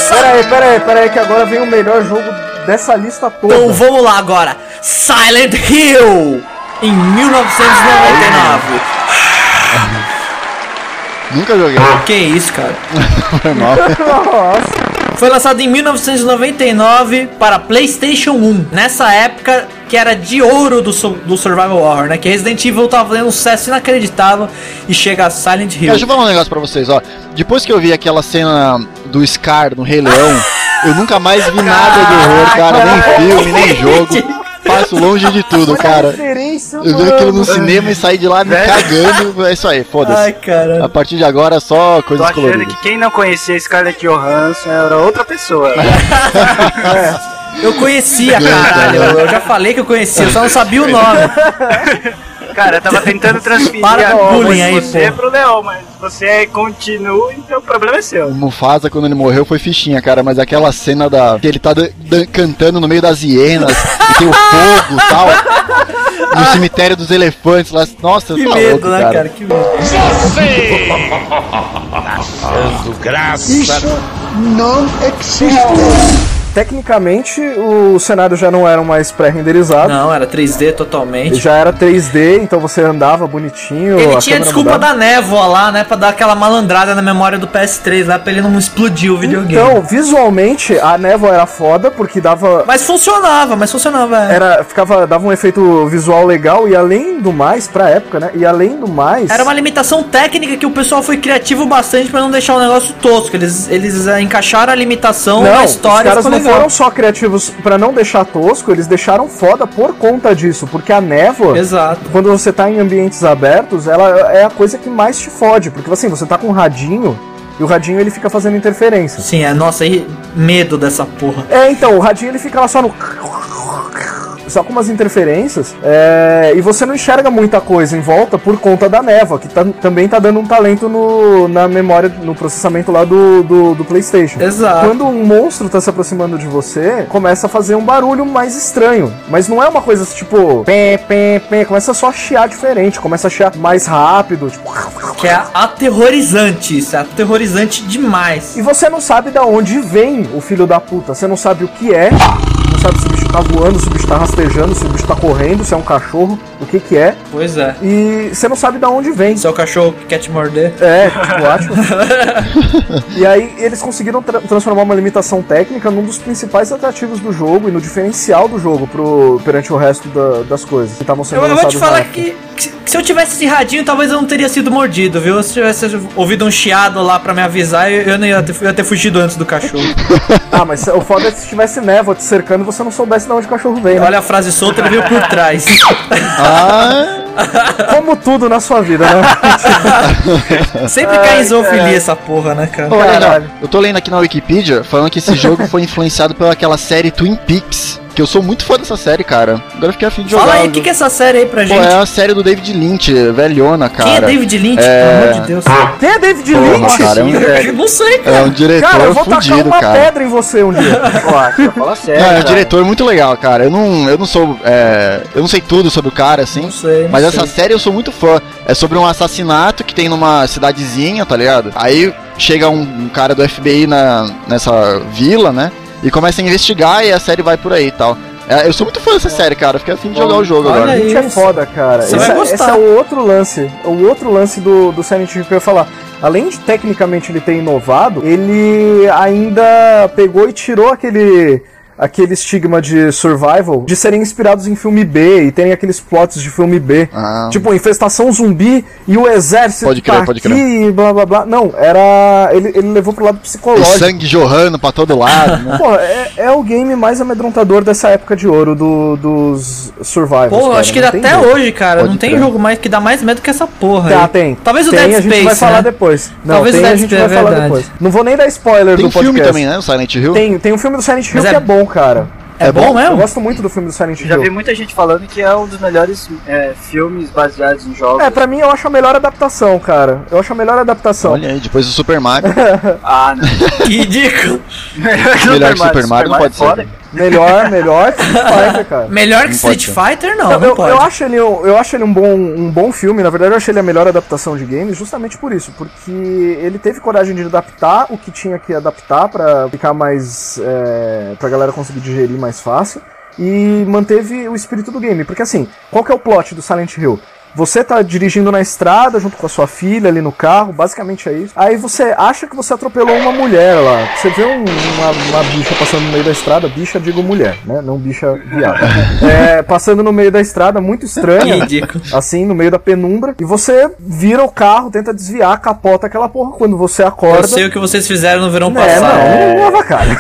Peraí, peraí, peraí, que agora vem o melhor jogo dessa lista toda. Então vamos lá agora. Silent Hill. Em 1999. Nunca joguei. Que isso, cara. Foi mal. Nossa, Foi lançado em 1999 para PlayStation 1. Nessa época que era de ouro do, do Survival Horror, né? Que Resident Evil tava fazendo um sucesso inacreditável e chega a Silent Hill. Deixa eu falar um negócio pra vocês, ó. Depois que eu vi aquela cena do Scar no Rei Leão, eu nunca mais vi nada de horror, cara. Nem filme, nem jogo. Passo longe de tudo, cara. Eu vi aquilo no cinema e saí de lá me cagando. É isso aí, Ai, foda-se. cara. A partir de agora, só Tô coisas achando coloridas. que quem não conhecia Scarlett Johansson era outra pessoa. Eu conhecia, caralho. Eu, eu já falei que eu conhecia, eu só não sabia o nome. Cara, eu tava tentando transferir Para a bullying de aí, você pô. pro Leão, mas você continua, então o problema é seu. O Mufasa, quando ele morreu, foi fichinha, cara. Mas aquela cena da. que ele tá cantando no meio das hienas, e tem o fogo e tal. No cemitério dos elefantes lá. Nossa, Que tá medo, louco, né, cara? Que medo. Dando graça. Tecnicamente, os cenários já não eram mais pré-renderizados. Não, era 3D totalmente. Já era 3D, então você andava bonitinho. Ele tinha desculpa mudava. da névoa lá, né? Pra dar aquela malandrada na memória do PS3 lá, pra ele não explodir o videogame. Então, visualmente, a névoa era foda, porque dava. Mas funcionava, mas funcionava. é. Era, ficava, dava um efeito visual legal e além do mais, pra época, né? E além do mais. Era uma limitação técnica que o pessoal foi criativo bastante pra não deixar o negócio tosco. Eles, eles eh, encaixaram a limitação Não, na os história. caras ficou não foram só criativos pra não deixar tosco, eles deixaram foda por conta disso, porque a névoa, Exato. quando você tá em ambientes abertos, ela é a coisa que mais te fode, porque assim, você tá com um radinho e o radinho ele fica fazendo interferência. Sim, é, nossa, aí, medo dessa porra. É, então, o radinho ele fica lá só no. Só com umas interferências. é, e você não enxerga muita coisa em volta por conta da névoa, que tá- também tá dando um talento no, na memória, no processamento lá do, do, do PlayStation. Exato. Quando um monstro tá se aproximando de você, começa a fazer um barulho mais estranho. Mas não é uma coisa tipo. Pé, pé, pé. Começa só a chiar diferente, começa a chiar mais rápido. Tipo, Que é aterrorizante isso, é aterrorizante demais. E você não sabe da onde vem o filho da puta. Você não sabe o que é. Sabe se o bicho tá voando, se o bicho tá rastejando, se o bicho tá correndo, se é um cachorro, o que que é. Pois é. E você não sabe da onde vem. Seu cachorro que quer te morder. É, tipo, acho. e aí eles conseguiram tra- transformar uma limitação técnica num dos principais atrativos do jogo e no diferencial do jogo pro, perante o resto da- das coisas que estavam sendo Eu, eu vou te falar que, que se eu tivesse esse radinho, talvez eu não teria sido mordido, viu? Se eu tivesse ouvido um chiado lá pra me avisar, eu, eu não ia ter, eu ia ter fugido antes do cachorro. Ah, mas o foda é que se tivesse névoa te cercando você não soubesse de onde o cachorro vem, né? Olha a frase solta, ele veio por trás. Ah, Como tudo na sua vida, né? Sempre cai em zoofilia essa porra, né, cara? olha, eu tô lendo aqui na Wikipedia falando que esse jogo foi influenciado pelaquela série Twin Peaks. Que eu sou muito fã dessa série, cara. Agora eu fiquei afim de jogar. Fala aí, o que, que é essa série aí pra Pô, gente? é a série do David Lynch, velhona, cara. Quem é David Lynch? É. Pelo amor de Deus. Quem é David Porra, Lynch? cara, é um, Eu não sei, é cara. um diretor Cara, eu vou tacar fudido, uma cara. pedra em você um dia. Pô, fala sério. Não, é um cara. diretor muito legal, cara. Eu não, eu não sou. é, eu não sei tudo sobre o cara, assim. Não sei, não mas sei. essa série eu sou muito fã. É sobre um assassinato que tem numa cidadezinha, tá ligado? Aí, chega um, um cara do FBI na, nessa vila, né? E começa a investigar e a série vai por aí e tal. É, eu sou muito fã dessa série, cara. Fiquei afim de jogar o jogo olha agora. Gente, é Isso. foda, cara. Você Esse, vai é- gostar. esse é o outro lance. O outro lance do, do Silent Hill que eu ia falar. Além de tecnicamente ele ter inovado, ele ainda pegou e tirou aquele aquele estigma de survival de serem inspirados em filme B e terem aqueles plots de filme B. Ah. Tipo, infestação zumbi e o exército Pode crer, tá pode aqui crer. e blá blá blá. Não, era. Ele, ele levou pro lado O psicológico. sangue jorrando pra todo lado, né? Pô, é, é o game mais amedrontador dessa época de ouro do, dos survivals. Pô, cara, acho que tem até jeito. hoje, cara, Pode não tem crer. jogo mais que dá mais medo que essa porra. Tá, aí. tem. Talvez o tem, Dead a gente Space, vai falar né? depois. Não, Talvez tem, o a Dead gente Space, vai é falar verdade. depois. Não vou nem dar spoiler Tem do podcast. filme também, né? O Silent Hill. Tem, tem um filme do Silent Hill Mas que é- é... bom, cara. É bom Eu mesmo? gosto muito do filme do Silent Já vi Hill. muita gente falando que é um dos melhores é, filmes baseados em jogos. É, pra mim eu acho a melhor adaptação, cara. Eu acho a melhor adaptação. Olha aí, depois do Super Mario. Ah, não. Que ridículo. Melhor que Super Mario não pode é ser. Melhor, melhor que Street Fighter, cara. Melhor que Não Street Fighter, não, Eu, não eu, pode. eu acho ele, um- eu acho ele um, bom, um bom filme, na verdade eu achei ele a melhor adaptação de games justamente por isso, porque ele teve coragem de adaptar o que tinha que adaptar pra ficar mais. É, pra galera conseguir digerir mais fácil e manteve o espírito do game, porque assim, qual que é o plot do Silent Hill? Você tá dirigindo na estrada junto com a sua filha ali no carro, basicamente é isso. Aí você acha que você atropelou uma mulher lá. Você vê um- uma, uma bicha passando no meio da estrada, bicha digo mulher, né? Não bicha viada. É, passando no meio da estrada, muito Que estranha. ridículo. assim, no meio da penumbra, e você vira o carro, tenta desviar, capota aquela porra. Quando você Eu acorda. sei o que vocês fizeram no verão É, passado. não, não lava a cara.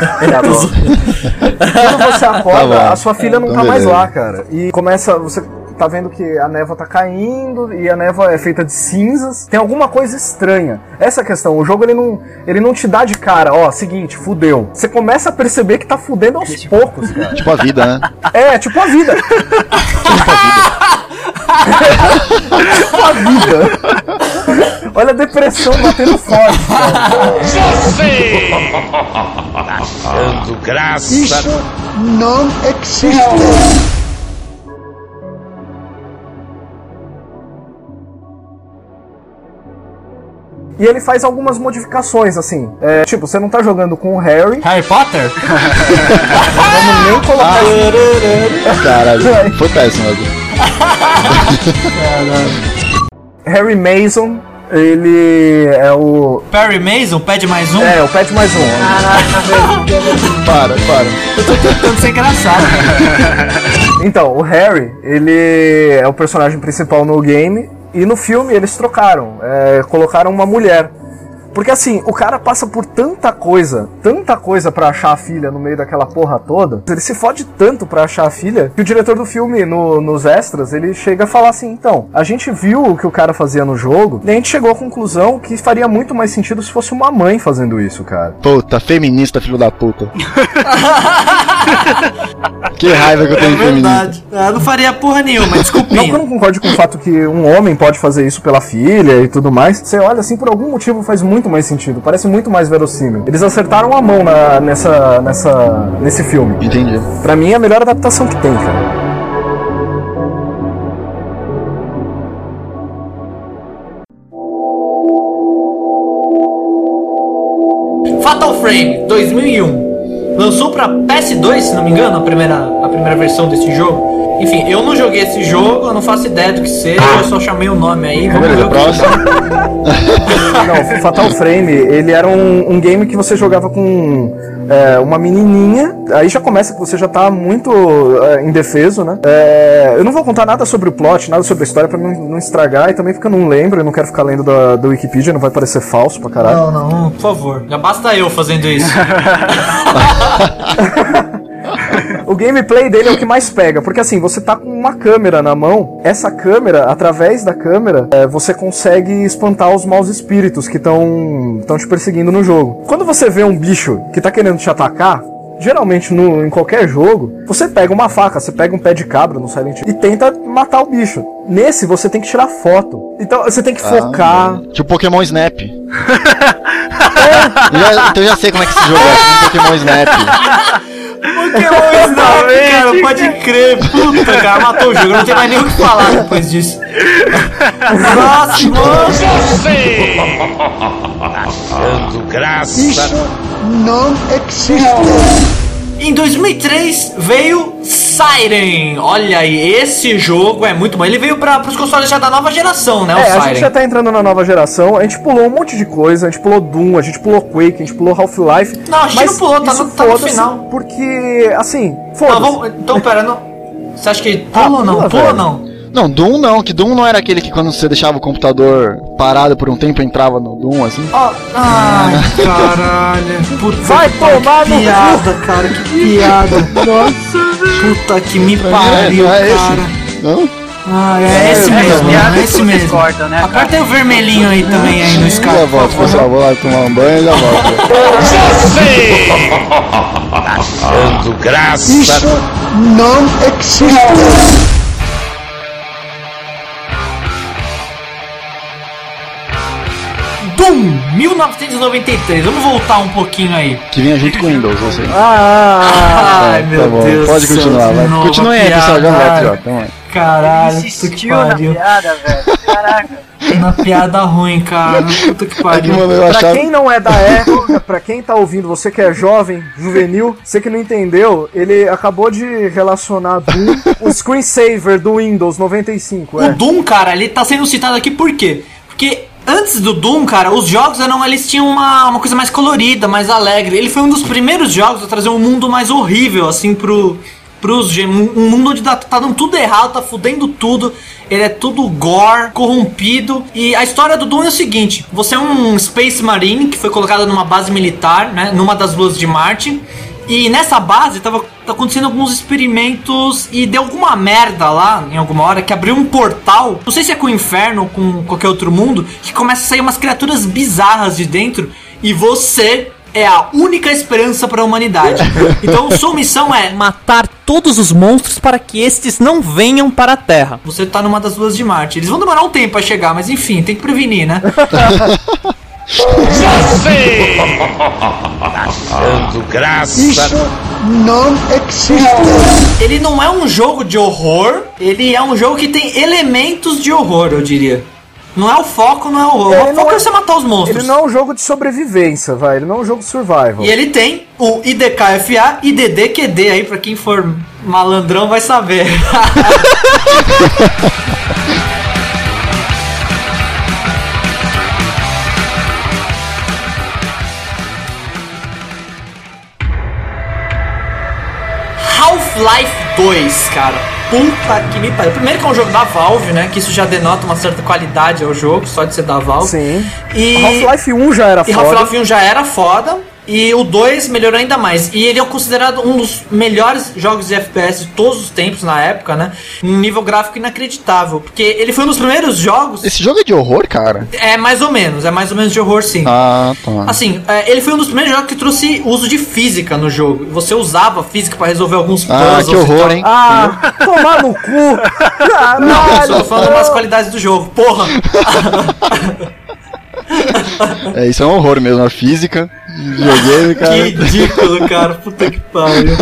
Quando você acorda, Tá a sua filha não Então tá mais beleza. lá, cara. E começa, você tá vendo que a névoa tá caindo e a névoa é feita de cinzas. Tem alguma coisa estranha. Essa é a questão. O jogo ele não, ele não te dá de cara, ó, seguinte, fudeu. Você começa a perceber que tá fudendo aos poucos, cara. Tipo a vida, né? É, tipo a vida. tipo a vida. Olha a depressão batendo forte. Você! Achando graça. E ele faz algumas modificações, assim. É, tipo, você não tá jogando com o Harry, Harry Potter? vamos nem colocar isso. Caralho, foi péssimo. Edu. Harry Mason, ele é o. Perry Mason, pede mais um? É, o Pet mais um. Para, para. Eu tô tentando ser engraçado. Então, o Harry, ele é o personagem principal no game. E no filme eles trocaram, é, colocaram uma mulher. Porque assim, o cara passa por tanta coisa, tanta coisa pra achar a filha no meio daquela porra toda. Ele se fode tanto pra achar a filha que o diretor do filme, no- nos extras, ele chega a falar assim: então, a gente viu o que o cara fazia no jogo e a gente chegou à conclusão que faria muito mais sentido se fosse uma mãe fazendo isso, cara. Puta, feminista, filho da puta. que raiva que eu É tenho de feminista. verdade. Eu não faria porra nenhuma, Não que eu desculpinha. não concorde com o fato que um homem pode fazer isso pela filha e tudo mais. Você olha assim, por algum motivo faz muito mais sentido. Parece muito mais verossímil. Eles acertaram a mão na- nessa, nessa, nesse filme. Entendi. Pra mim é a melhor adaptação que tem, cara. Fatal Frame 2001. Lançou pra PS2, se não me engano, a primeira, a primeira versão desse jogo. Enfim, eu não joguei esse jogo, eu não faço ideia do que seja, eu só chamei o nome aí. Vamos ver Beleza, o que próximo. Não, Fatal Frame, ele era um, um game que você jogava com é, uma menininha. Aí já começa que você já tá muito é, indefeso, né? É, eu não vou contar nada sobre o plot, nada sobre a história pra não, não estragar. E também porque eu não lembro, eu não quero ficar lendo da, do Wikipedia, não vai parecer falso pra caralho. Não, não, por favor. Já basta eu fazendo isso. O gameplay dele é o que mais pega, porque assim, você tá com uma câmera na mão, essa câmera, através da câmera, é, você consegue espantar os maus espíritos que estão te perseguindo no jogo. Quando você vê um bicho que tá querendo te atacar, geralmente no, em qualquer jogo, você pega uma faca, você pega um pé de cabra no Silent Hill e tenta matar o bicho. Nesse, você tem que tirar foto. Então, você tem que focar. Tipo Pokémon Snap. Já- então eu já sei como é que esse jogo é, tipo um Pokémon Snap. queimou o Snap, cara, pode crer. Puta, cara, matou o jogo. Não tem mais nem o que falar depois disso. Próximo. Você! Achando graça. Em 2003 veio Siren. Olha aí, esse jogo é muito bom. Ele veio para os consoles já da nova geração, né? É, a gente já tá entrando na nova geração, a gente pulou um monte de coisa, a gente pulou Doom, a gente pulou Quake, a gente pulou Half-Life. Não, a gente mas não pulou, tá no- tá no final. Porque, assim, foda-se. então, pera, não. Você acha que pula Ah, ou não? pula, Pula ou não? Não, Doom não, que Doom não era aquele que quando você deixava o computador parado por um tempo entrava no Doom, assim. Ó, ai, caralho. Puta Vai que tomar que no cu. piada, cara, que piada. Nossa. Puta que me pariu, não é esse? cara. Não? Ah, é esse mesmo, piada é esse mesmo. cortam, né, cara? Aperta aí o vermelhinho aí também aí no Skype. Já volto, pessoal, vou lá tomar um banho e já volto. Você! Achando graça. Doom 1993. Vamos voltar um pouquinho aí. Que vinha junto com o Windows, você. Ah, Ai, Tá meu bom, Deus. Pode continuar, vai. novo Continue a aí, pessoal, já volto já. Então, vai. Caralho, puta que na pariu. piada, velho. Caraca. Uma piada ruim, cara. Puta que É que, pariu. mano, eu Pra achava. quem não é da época, pra quem tá ouvindo, você que é jovem, juvenil, você que não entendeu, ele acabou de relacionar Doom, o screensaver do Windows 95, O é. Doom, cara, ele tá sendo citado aqui por quê? Porque antes do Doom, cara, os jogos eram, eles tinham uma, uma coisa mais colorida, mais alegre. Ele foi um dos primeiros jogos a trazer um mundo mais horrível, assim, pro. Pros, um mundo onde tá, tá dando tudo errado, tá fudendo tudo. Ele é tudo gore, corrompido. E a história do Doom é o seguinte: você é um Space Marine que foi colocado numa base militar, né? Numa das luas de Marte. E nessa base tava tá acontecendo alguns experimentos e deu alguma merda lá, em alguma hora, que abriu um portal. Não sei se é com o inferno ou com qualquer outro mundo, que começa a sair umas criaturas bizarras de dentro e você é a única esperança para a humanidade. Então sua missão é matar todos os monstros para que estes não venham para a Terra. Você tá numa das luas de Marte. Eles vão demorar um tempo a chegar, mas enfim, tem que prevenir, né? Você! Achando graça. Ele não é um jogo de horror, ele é um jogo que tem elementos de horror, eu diria. Não é o foco, não é o horror. Ele o foco não é é- você matar os monstros. Ele não é um jogo de sobrevivência, vai. Ele não é um jogo de survival. E ele tem o IDKFA e DDQD aí, pra quem for malandrão vai saber. Half-Life 2, cara. Puta que me pariu. Primeiro que é um jogo da Valve, né? Que isso já denota uma certa qualidade ao jogo, só de ser da Valve. Sim. E Half-Life 1 já era e foda. Half-Life 1 já era foda. E o 2 melhorou ainda mais. E ele é considerado um dos melhores jogos de FPS de todos os tempos na época, né? Um nível gráfico inacreditável. Porque ele foi um dos primeiros jogos. Esse jogo é de horror, cara? É mais ou menos, é mais ou menos de horror sim. Ah, tá. Assim, é, ele foi um dos primeiros jogos que trouxe uso de física no jogo. Você usava física pra resolver alguns Ah, puzzles. que horror, hein? Ah, tomar no cu! Caralho! Não, eu só tô falando das qualidades do jogo. Porra! É, isso é um horror mesmo, a física, videogame, cara. Que ridículo, cara. Puta que pariu.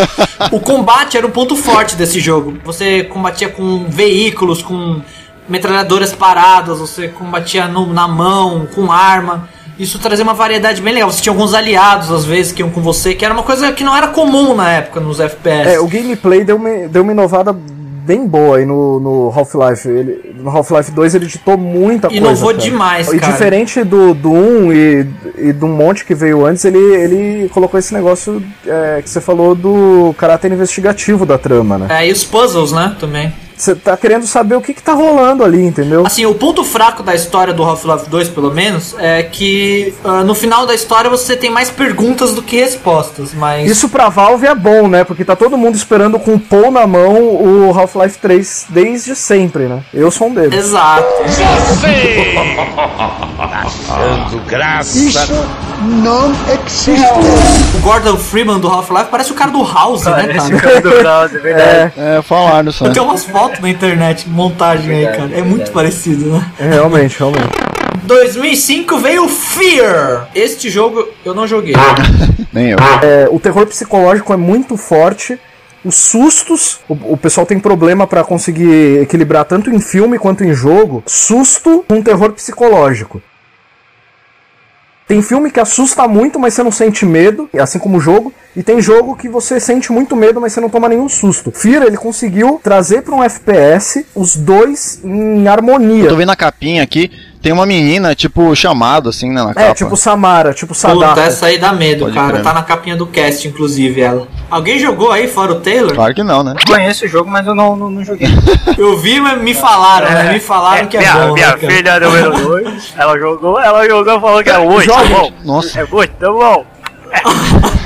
O combate era o ponto forte desse jogo. Você combatia com veículos, com metralhadoras paradas, você combatia no- na mão, com arma. Isso trazia uma variedade bem legal. Você tinha alguns aliados, às vezes, que iam com você, que era uma coisa que não era comum na época nos FPS. É, o gameplay deu uma, deu uma inovada bem boa aí no, no Half-Life. Ele- No Half-Life 2 ele ditou muita coisa. Inovou cara. demais, E cara. diferente do Doom e, e do monte que veio antes, ele, ele colocou esse negócio é, que você falou do caráter investigativo da trama, né? É, e os puzzles, né, também. Você tá querendo saber o que, que tá rolando ali, entendeu? Assim, o ponto fraco da história do Half-Life 2, pelo menos, é que ah, no final da história você tem mais perguntas do que respostas, mas... Isso pra Valve é bom, né? Porque tá todo mundo esperando com o Paul na mão o Half-Life 3 desde sempre, né? Eu sou um deles. Exato. Você! Achando graça. O Gordon Freeman do Half-Life parece o cara do House, né, cara? cara do Browser, é verdade. É, falaram só. Tem umas fotos na internet, montagem aí, cara. É muito parecido, né? É, realmente, realmente. 2005 veio Fear. Este jogo eu não joguei. Nem eu. É, o terror psicológico é muito forte. Os sustos, o, o pessoal tem problema pra conseguir equilibrar tanto em filme quanto em jogo. Susto com terror psicológico. Tem filme que assusta muito, mas você não sente medo, assim como o jogo. E tem jogo que você sente muito medo, mas você não toma nenhum susto. Fear, ele conseguiu trazer pra um FPS os dois em harmonia. Eu tô vendo a capinha aqui, tem uma menina, tipo, chamado, assim, né, na É, capa. tipo Samara, tipo Puta, Sadaka. essa aí dá medo, Pode cara. crer. Tá na capinha do cast, inclusive, ela. Alguém jogou aí, fora o Taylor? Claro que não, né? Conheço o jogo, mas eu não, não, não joguei. Eu vi, mas me falaram, né? Me falaram que é minha, bom. minha né, cara? filha número 2, ela jogou, ela jogou falou que é muito Joga. bom. Nossa. É muito bom.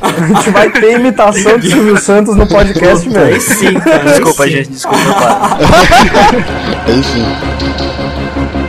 A gente vai ter imitação de Silvio Santos no podcast Puta, Aí mesmo. sim, cara. aí Desculpa, sim. gente, desculpa, pai. Enfim.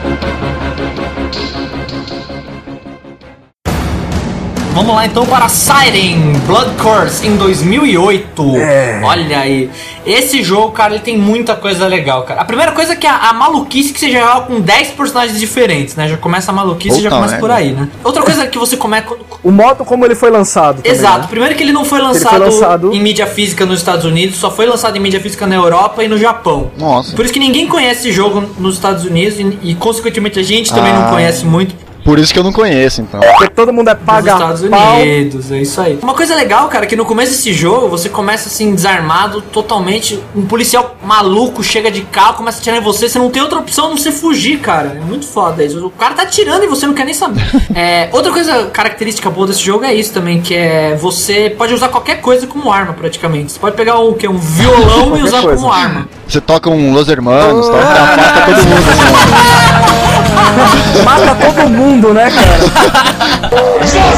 Vamos lá então para Siren Blood Curse em 2008. É. Olha aí. Esse jogo, cara, ele tem muita coisa legal, cara. A primeira coisa é que a, a maluquice que você já joga com 10 personagens diferentes, né? Já começa a maluquice e já começa por merda. aí, né? Outra coisa que você começa. O modo como ele foi lançado. também, Exato. né? Primeiro que ele não foi lançado, foi lançado- em mídia física nos Estados Unidos, só foi lançado em mídia física na Europa e no Japão. Nossa. Por isso que ninguém conhece esse jogo nos Estados Unidos e, e, consequentemente a gente também Ah. não conhece muito Por isso que eu não conheço, então. Porque todo mundo é paga Estados pau. Unidos, é isso aí. Uma coisa legal, cara, é que no começo desse jogo você começa assim, desarmado, totalmente. Um policial maluco chega de carro, começa a atirar em você, você não tem outra opção a não ser fugir, cara. É muito foda isso. O cara tá atirando e você não quer nem saber. É, outra coisa característica boa desse jogo é isso também, que é você pode usar qualquer coisa como arma, praticamente. Você pode pegar um, que é um violão e usar coisa. como arma. Você toca um Los Hermanos, tá? Você afasta todo mundo, assim, Mata todo mundo, né, cara?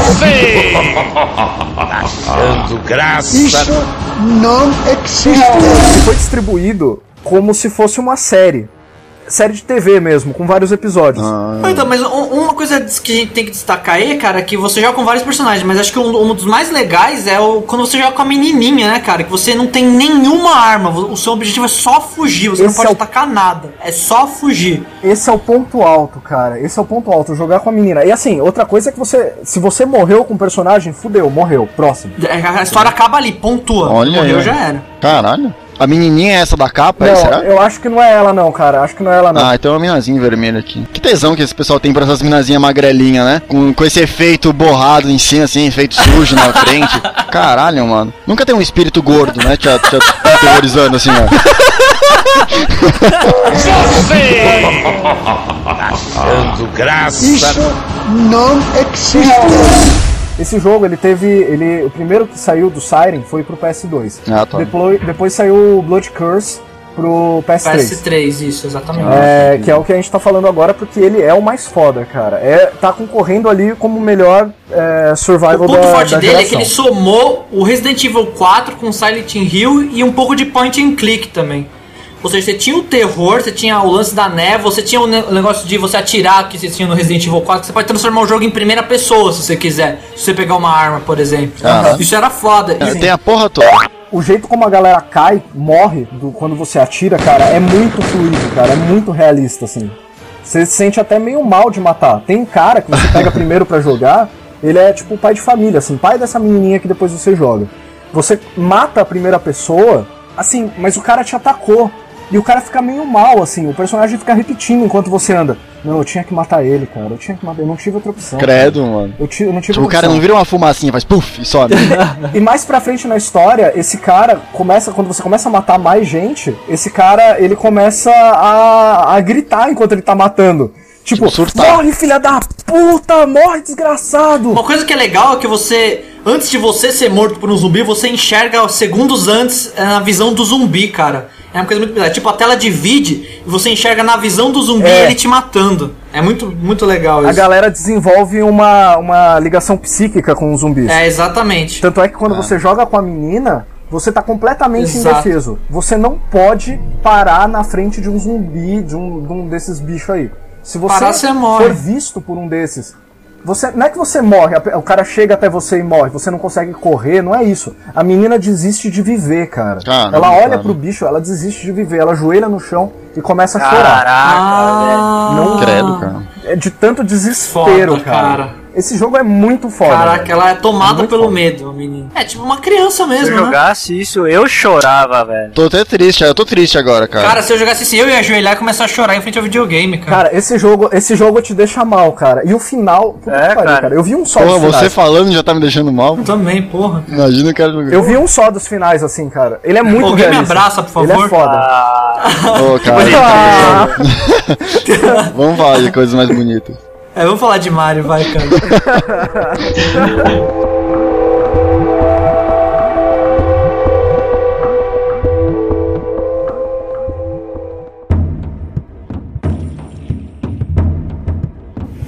Você! Dando graça. Ele foi distribuído como se fosse uma série. Série de TV mesmo, com vários episódios. Ah. Então, mas um- uma coisa que a gente tem que destacar aí, cara, é que você joga com vários personagens, mas acho que um, um dos mais legais é o, quando você joga com a menininha, né, cara? Que você não tem nenhuma arma, o seu objetivo é só fugir, você não Esse pode é o- atacar nada, é só fugir. Esse é o ponto alto, cara. Esse é o ponto alto, jogar com a menina. E assim, outra coisa é que você. Se você morreu com o personagem, fudeu, morreu. Próximo. É, A história acaba ali, pontua. Olha Morreu aí. já era. Caralho. A menininha é essa da capa, é, não, será? eu acho que não é ela, não, cara. Acho que não é ela, não. Ah, tem uma minazinha vermelha aqui. Que tesão que esse pessoal tem pra essas minazinhas magrelinhas, né? Com, com esse efeito borrado em cima, assim, efeito sujo na frente. Caralho, mano. Nunca tem um espírito gordo, né? Te, te aterrorizando assim, ó. Você! Dando graça. Esse jogo, ele teve. Ele, o primeiro que saiu do Siren foi pro PS2. Ah, tá. Depois, depois saiu o Blood Curse pro PS3. PS3, isso, exatamente. É, que é o que a gente tá falando agora, porque ele é o mais foda, cara. É, tá concorrendo ali como o melhor é, survival O ponto da, forte da dele é que geração. ele somou o Resident Evil 4 com Silent Hill e um pouco de point and click também. Ou seja, você tinha o terror, você tinha o lance da névoa, você tinha o ne- o negócio de você atirar que você tinha no Resident Evil 4, que você pode transformar o jogo em primeira pessoa se você quiser. Se você pegar uma arma, por exemplo. Aham. Isso era foda. É, Tem a porra toda. O jeito como a galera cai, morre do, quando você atira, cara, é muito fluido, cara. É muito realista, assim. Você se sente até meio mal de matar. Tem um cara que você pega primeiro pra jogar, ele é tipo o pai de família, assim, pai dessa menininha que depois você joga. Você mata a primeira pessoa, assim, mas o cara te atacou. E o cara fica meio mal, assim, o personagem fica repetindo enquanto você anda. Não, eu tinha que matar ele, cara. Eu tinha que matar. Eu não tive outra opção. Credo, mano. Eu, ti- eu não tive Tipo, o outra cara opção. não vira uma fumacinha, faz puf e some. E mais pra frente na história, esse cara começa, quando você começa a matar mais gente, esse cara, ele começa a, a gritar enquanto ele tá matando. Tipo, Tipo, morre filha da puta, morre desgraçado. Uma coisa que é legal é que você, antes de você ser morto por um zumbi, você enxerga segundos antes na visão do zumbi, cara. É uma coisa muito bizarra. Tipo, a tela divide e você enxerga na visão do zumbi É. ele te matando. É muito, muito legal A isso. galera desenvolve uma, uma ligação psíquica com os zumbis. É, exatamente. Tanto é que quando você joga com a menina, você tá completamente Exato. indefeso. Você não pode parar na frente de um zumbi, de um, de um desses bichos aí. Se você, Parar, for visto por um desses, você não é que você morre, o cara chega até você e morre, você não consegue correr, não é isso. A menina desiste de viver, cara. Caramba, ela olha cara. pro bicho, ela desiste de viver, ela ajoelha no chão e começa a chorar. Caraca, velho. Ah, Não- Credo, cara. É de tanto desespero, foda, cara. cara. Esse jogo é muito foda. Caraca, velho. ela é tomada Muito pelo foda. medo, menino. É tipo uma criança Se eu mesmo, né? jogasse isso, eu chorava, velho. Tô até triste, eu tô triste agora, cara. Cara, se eu jogasse assim, eu ia ajoelhar e começar a chorar em frente ao videogame, cara. Cara, esse jogo, esse jogo te deixa mal, cara. E o final, puta É, que pariu, cara. cara. Eu vi um só Pô, dos você finais. falando já tá me deixando mal. Também, porra. Imagina cara jogando. Eu vi um só dos finais, assim, cara. Ele é muito Alguém me abraça, por Ele é favor. foda. Ah, Ô, cara. Ah, Vamos falar de coisas mais bonitas. É, vamos falar de Mario, vai, cara.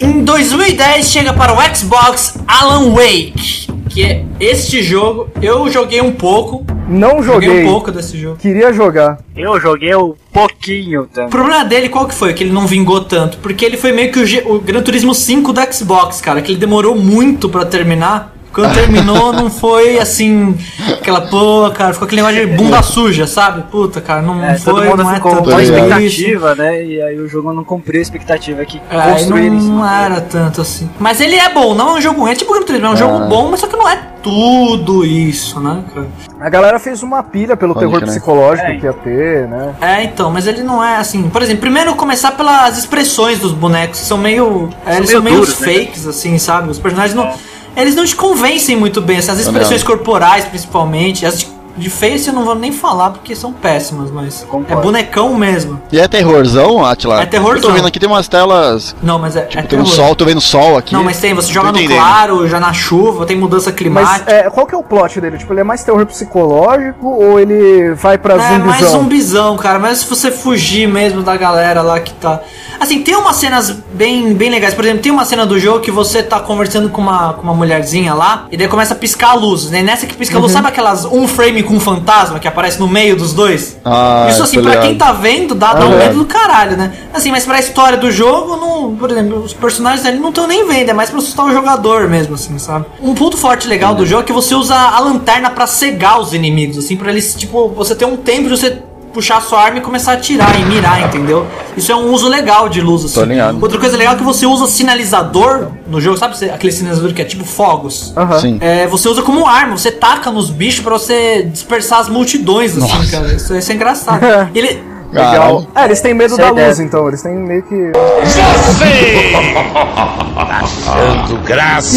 Em 2010 chega para o Xbox Alan Wake, que é este jogo. Eu joguei um pouco, não joguei joguei. um pouco desse jogo. Queria jogar. eu joguei um pouquinho O também. problema dele, qual que foi? Que ele não vingou tanto. Porque ele foi meio que o, G- o Gran Turismo 5 do Xbox, cara. Que ele demorou muito pra terminar. Quando terminou, não foi assim. Aquela pô, cara. Ficou aquele negócio de bunda suja, sabe? Puta, cara. Não É, foi. todo mundo não é ficou tanto a ligado. expectativa, né? E aí o jogo não cumpriu a expectativa que É, construíram não, era tanto assim. Mas ele é bom, não é um jogo ruim. É tipo Gran Turismo, é um Ah. jogo bom, mas só que não é tudo isso, né, cara? A galera fez uma pilha pelo Pode terror crer. psicológico É. que ia ter, né? É, então, mas ele não é assim. Por exemplo, primeiro começar pelas expressões dos bonecos, que são meio. é, eles meio são meio duros, né? fakes, assim, sabe? Os personagens não. Eles não te convencem muito bem, assim, as expressões não. corporais, principalmente. As de, de face eu não vou nem falar porque são péssimas, mas. É bonecão mesmo. E é terrorzão, Atila? É terrorzão. Eu tô vendo aqui, tem umas telas. Não, mas é. é Tipo, tem um terror. sol, tô vendo sol aqui. Não, mas tem, você joga no claro, já na chuva, tem mudança Mas climática. é, qual que é o plot dele? Tipo, ele é mais terror psicológico ou ele vai pra É, mais zumbizão? zumbizão, cara. Mas se você fugir mesmo da galera lá que tá. Assim, tem umas cenas bem, bem legais. Por exemplo, tem uma cena do jogo que você tá conversando com uma, com uma mulherzinha lá, e daí começa a piscar a luz, né? Nessa que pisca a Uhum. luz, sabe aquelas um frame com um fantasma que aparece no meio dos dois? Ah, Isso assim, pra ligado. quem tá vendo, dá, dá um Uhum. medo do caralho, né? Assim, mas pra história do jogo, não, por exemplo, os personagens ali não estão nem vendo, é mais pra assustar o jogador mesmo, assim, sabe? Um ponto forte legal do jogo é que você usa a lanterna pra cegar os inimigos, assim, pra eles, tipo, você ter um tempo de você puxar a sua arma e começar a atirar e mirar, entendeu? Isso é um uso legal de luz, assim. Tô ligado. Outra coisa legal é que você usa sinalizador no jogo, sabe aquele sinalizador que é tipo fogos? Aham. Sim. É, você usa como arma, você taca nos bichos pra você dispersar as multidões, assim, Nossa. cara. Isso, isso é engraçado. E ele, Legal. É, eles têm medo Isso é da luz, então. Eles têm meio que. Você! Dando graça.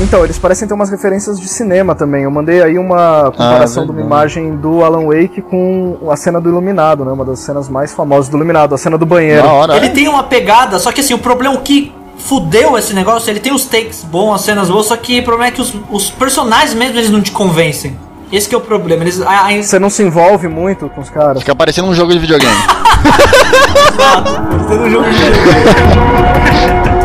Então, eles parecem ter umas referências de cinema também. Eu mandei aí uma comparação de uma imagem do Alan Wake com a cena do Iluminado, né? Uma das cenas mais famosas do Iluminado, a cena do banheiro. Hora. ele tem uma pegada, só que assim, o problema é que fudeu esse negócio, ele tem os takes bons, as cenas boas, só que o problema é que os, os personagens mesmo eles não te convencem. Esse que é o problema. Eles, a, a, Você não se envolve muito com os caras. Fica parecendo um jogo de videogame. Em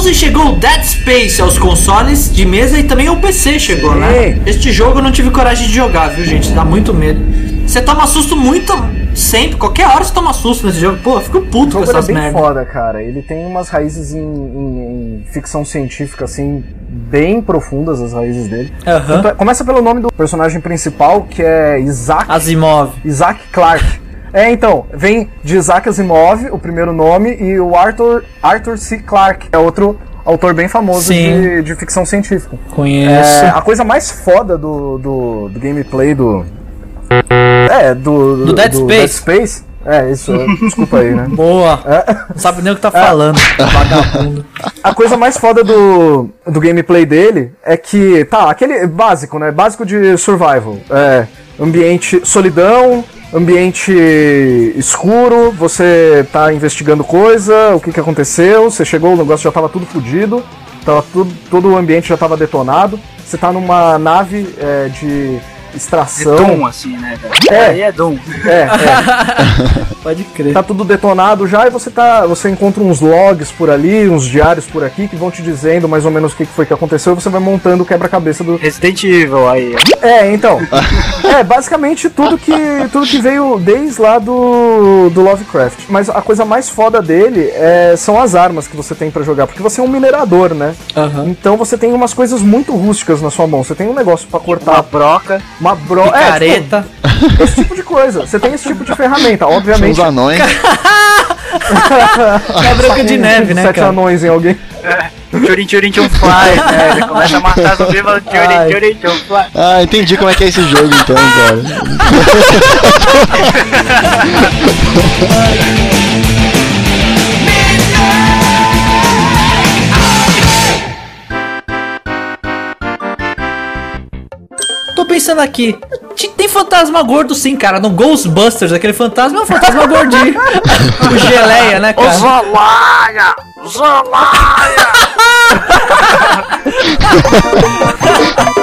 2011 chegou o Dead Space aos consoles de mesa e também ao PC chegou, né? Sim. Este jogo eu não tive coragem de jogar, viu, gente? Dá muito medo. Você toma susto muito sempre, qualquer hora você toma susto nesse jogo. Pô, eu fico puto O com ele é essas bem merdas. foda, cara. Ele tem umas raízes em, em- em ficção científica, assim, bem profundas, as raízes dele. Tanto é- Começa pelo nome do personagem principal, que é Isaac, Asimov. Isaac Clarke. É, então, vem de Isaac Asimov, o primeiro nome, e o Arthur, Arthur C. Clarke, é outro autor bem famoso de, de ficção científica. Conheço. É, a coisa mais foda do, do, do gameplay do. É, do. Do Dead Space. Space. É, isso, desculpa aí, né? Boa. É. Não sabe nem o que tá falando. Vagabundo. A coisa mais foda do, do gameplay dele é que, tá, aquele básico, né? Básico de survival. É, ambiente solidão, ambiente escuro, você tá investigando coisa, o que que aconteceu, você chegou, o negócio já tava tudo fodido, tava tudo, todo o ambiente já tava detonado, você tá numa nave é, de extração. Doom, assim, né, cara? É. Aí é Doom. É, é. Pode crer. Tá tudo detonado já e você tá. Você encontra uns logs por ali, uns diários por aqui que vão te dizendo mais ou menos o que foi que aconteceu e você vai montando o quebra-cabeça do. Resident Evil aí. É, então. é, basicamente tudo que. Tudo que veio desde lá do, do Lovecraft. Mas a coisa mais foda dele é, são as armas que você tem pra jogar. Porque você é um minerador, né? Aham. Então você tem umas coisas muito rústicas na sua mão. Você tem um negócio pra Uma cortar broca. Uma bro. É, Picareta. tipo, esse tipo de coisa. Você tem esse tipo de ferramenta, obviamente. os anões. É branca de neve, né, Sete cara? anões em alguém. Turin Turin Tchum Fly, né? Ele começa a matar zumbi e fala Ai. Turin Turin Tchum Fly. Ah, entendi como é que é esse jogo então, cara. pensando aqui. Te- Tem fantasma gordo sim, cara. No Ghostbusters, aquele fantasma é um fantasma gordinho. o geleia, né, cara?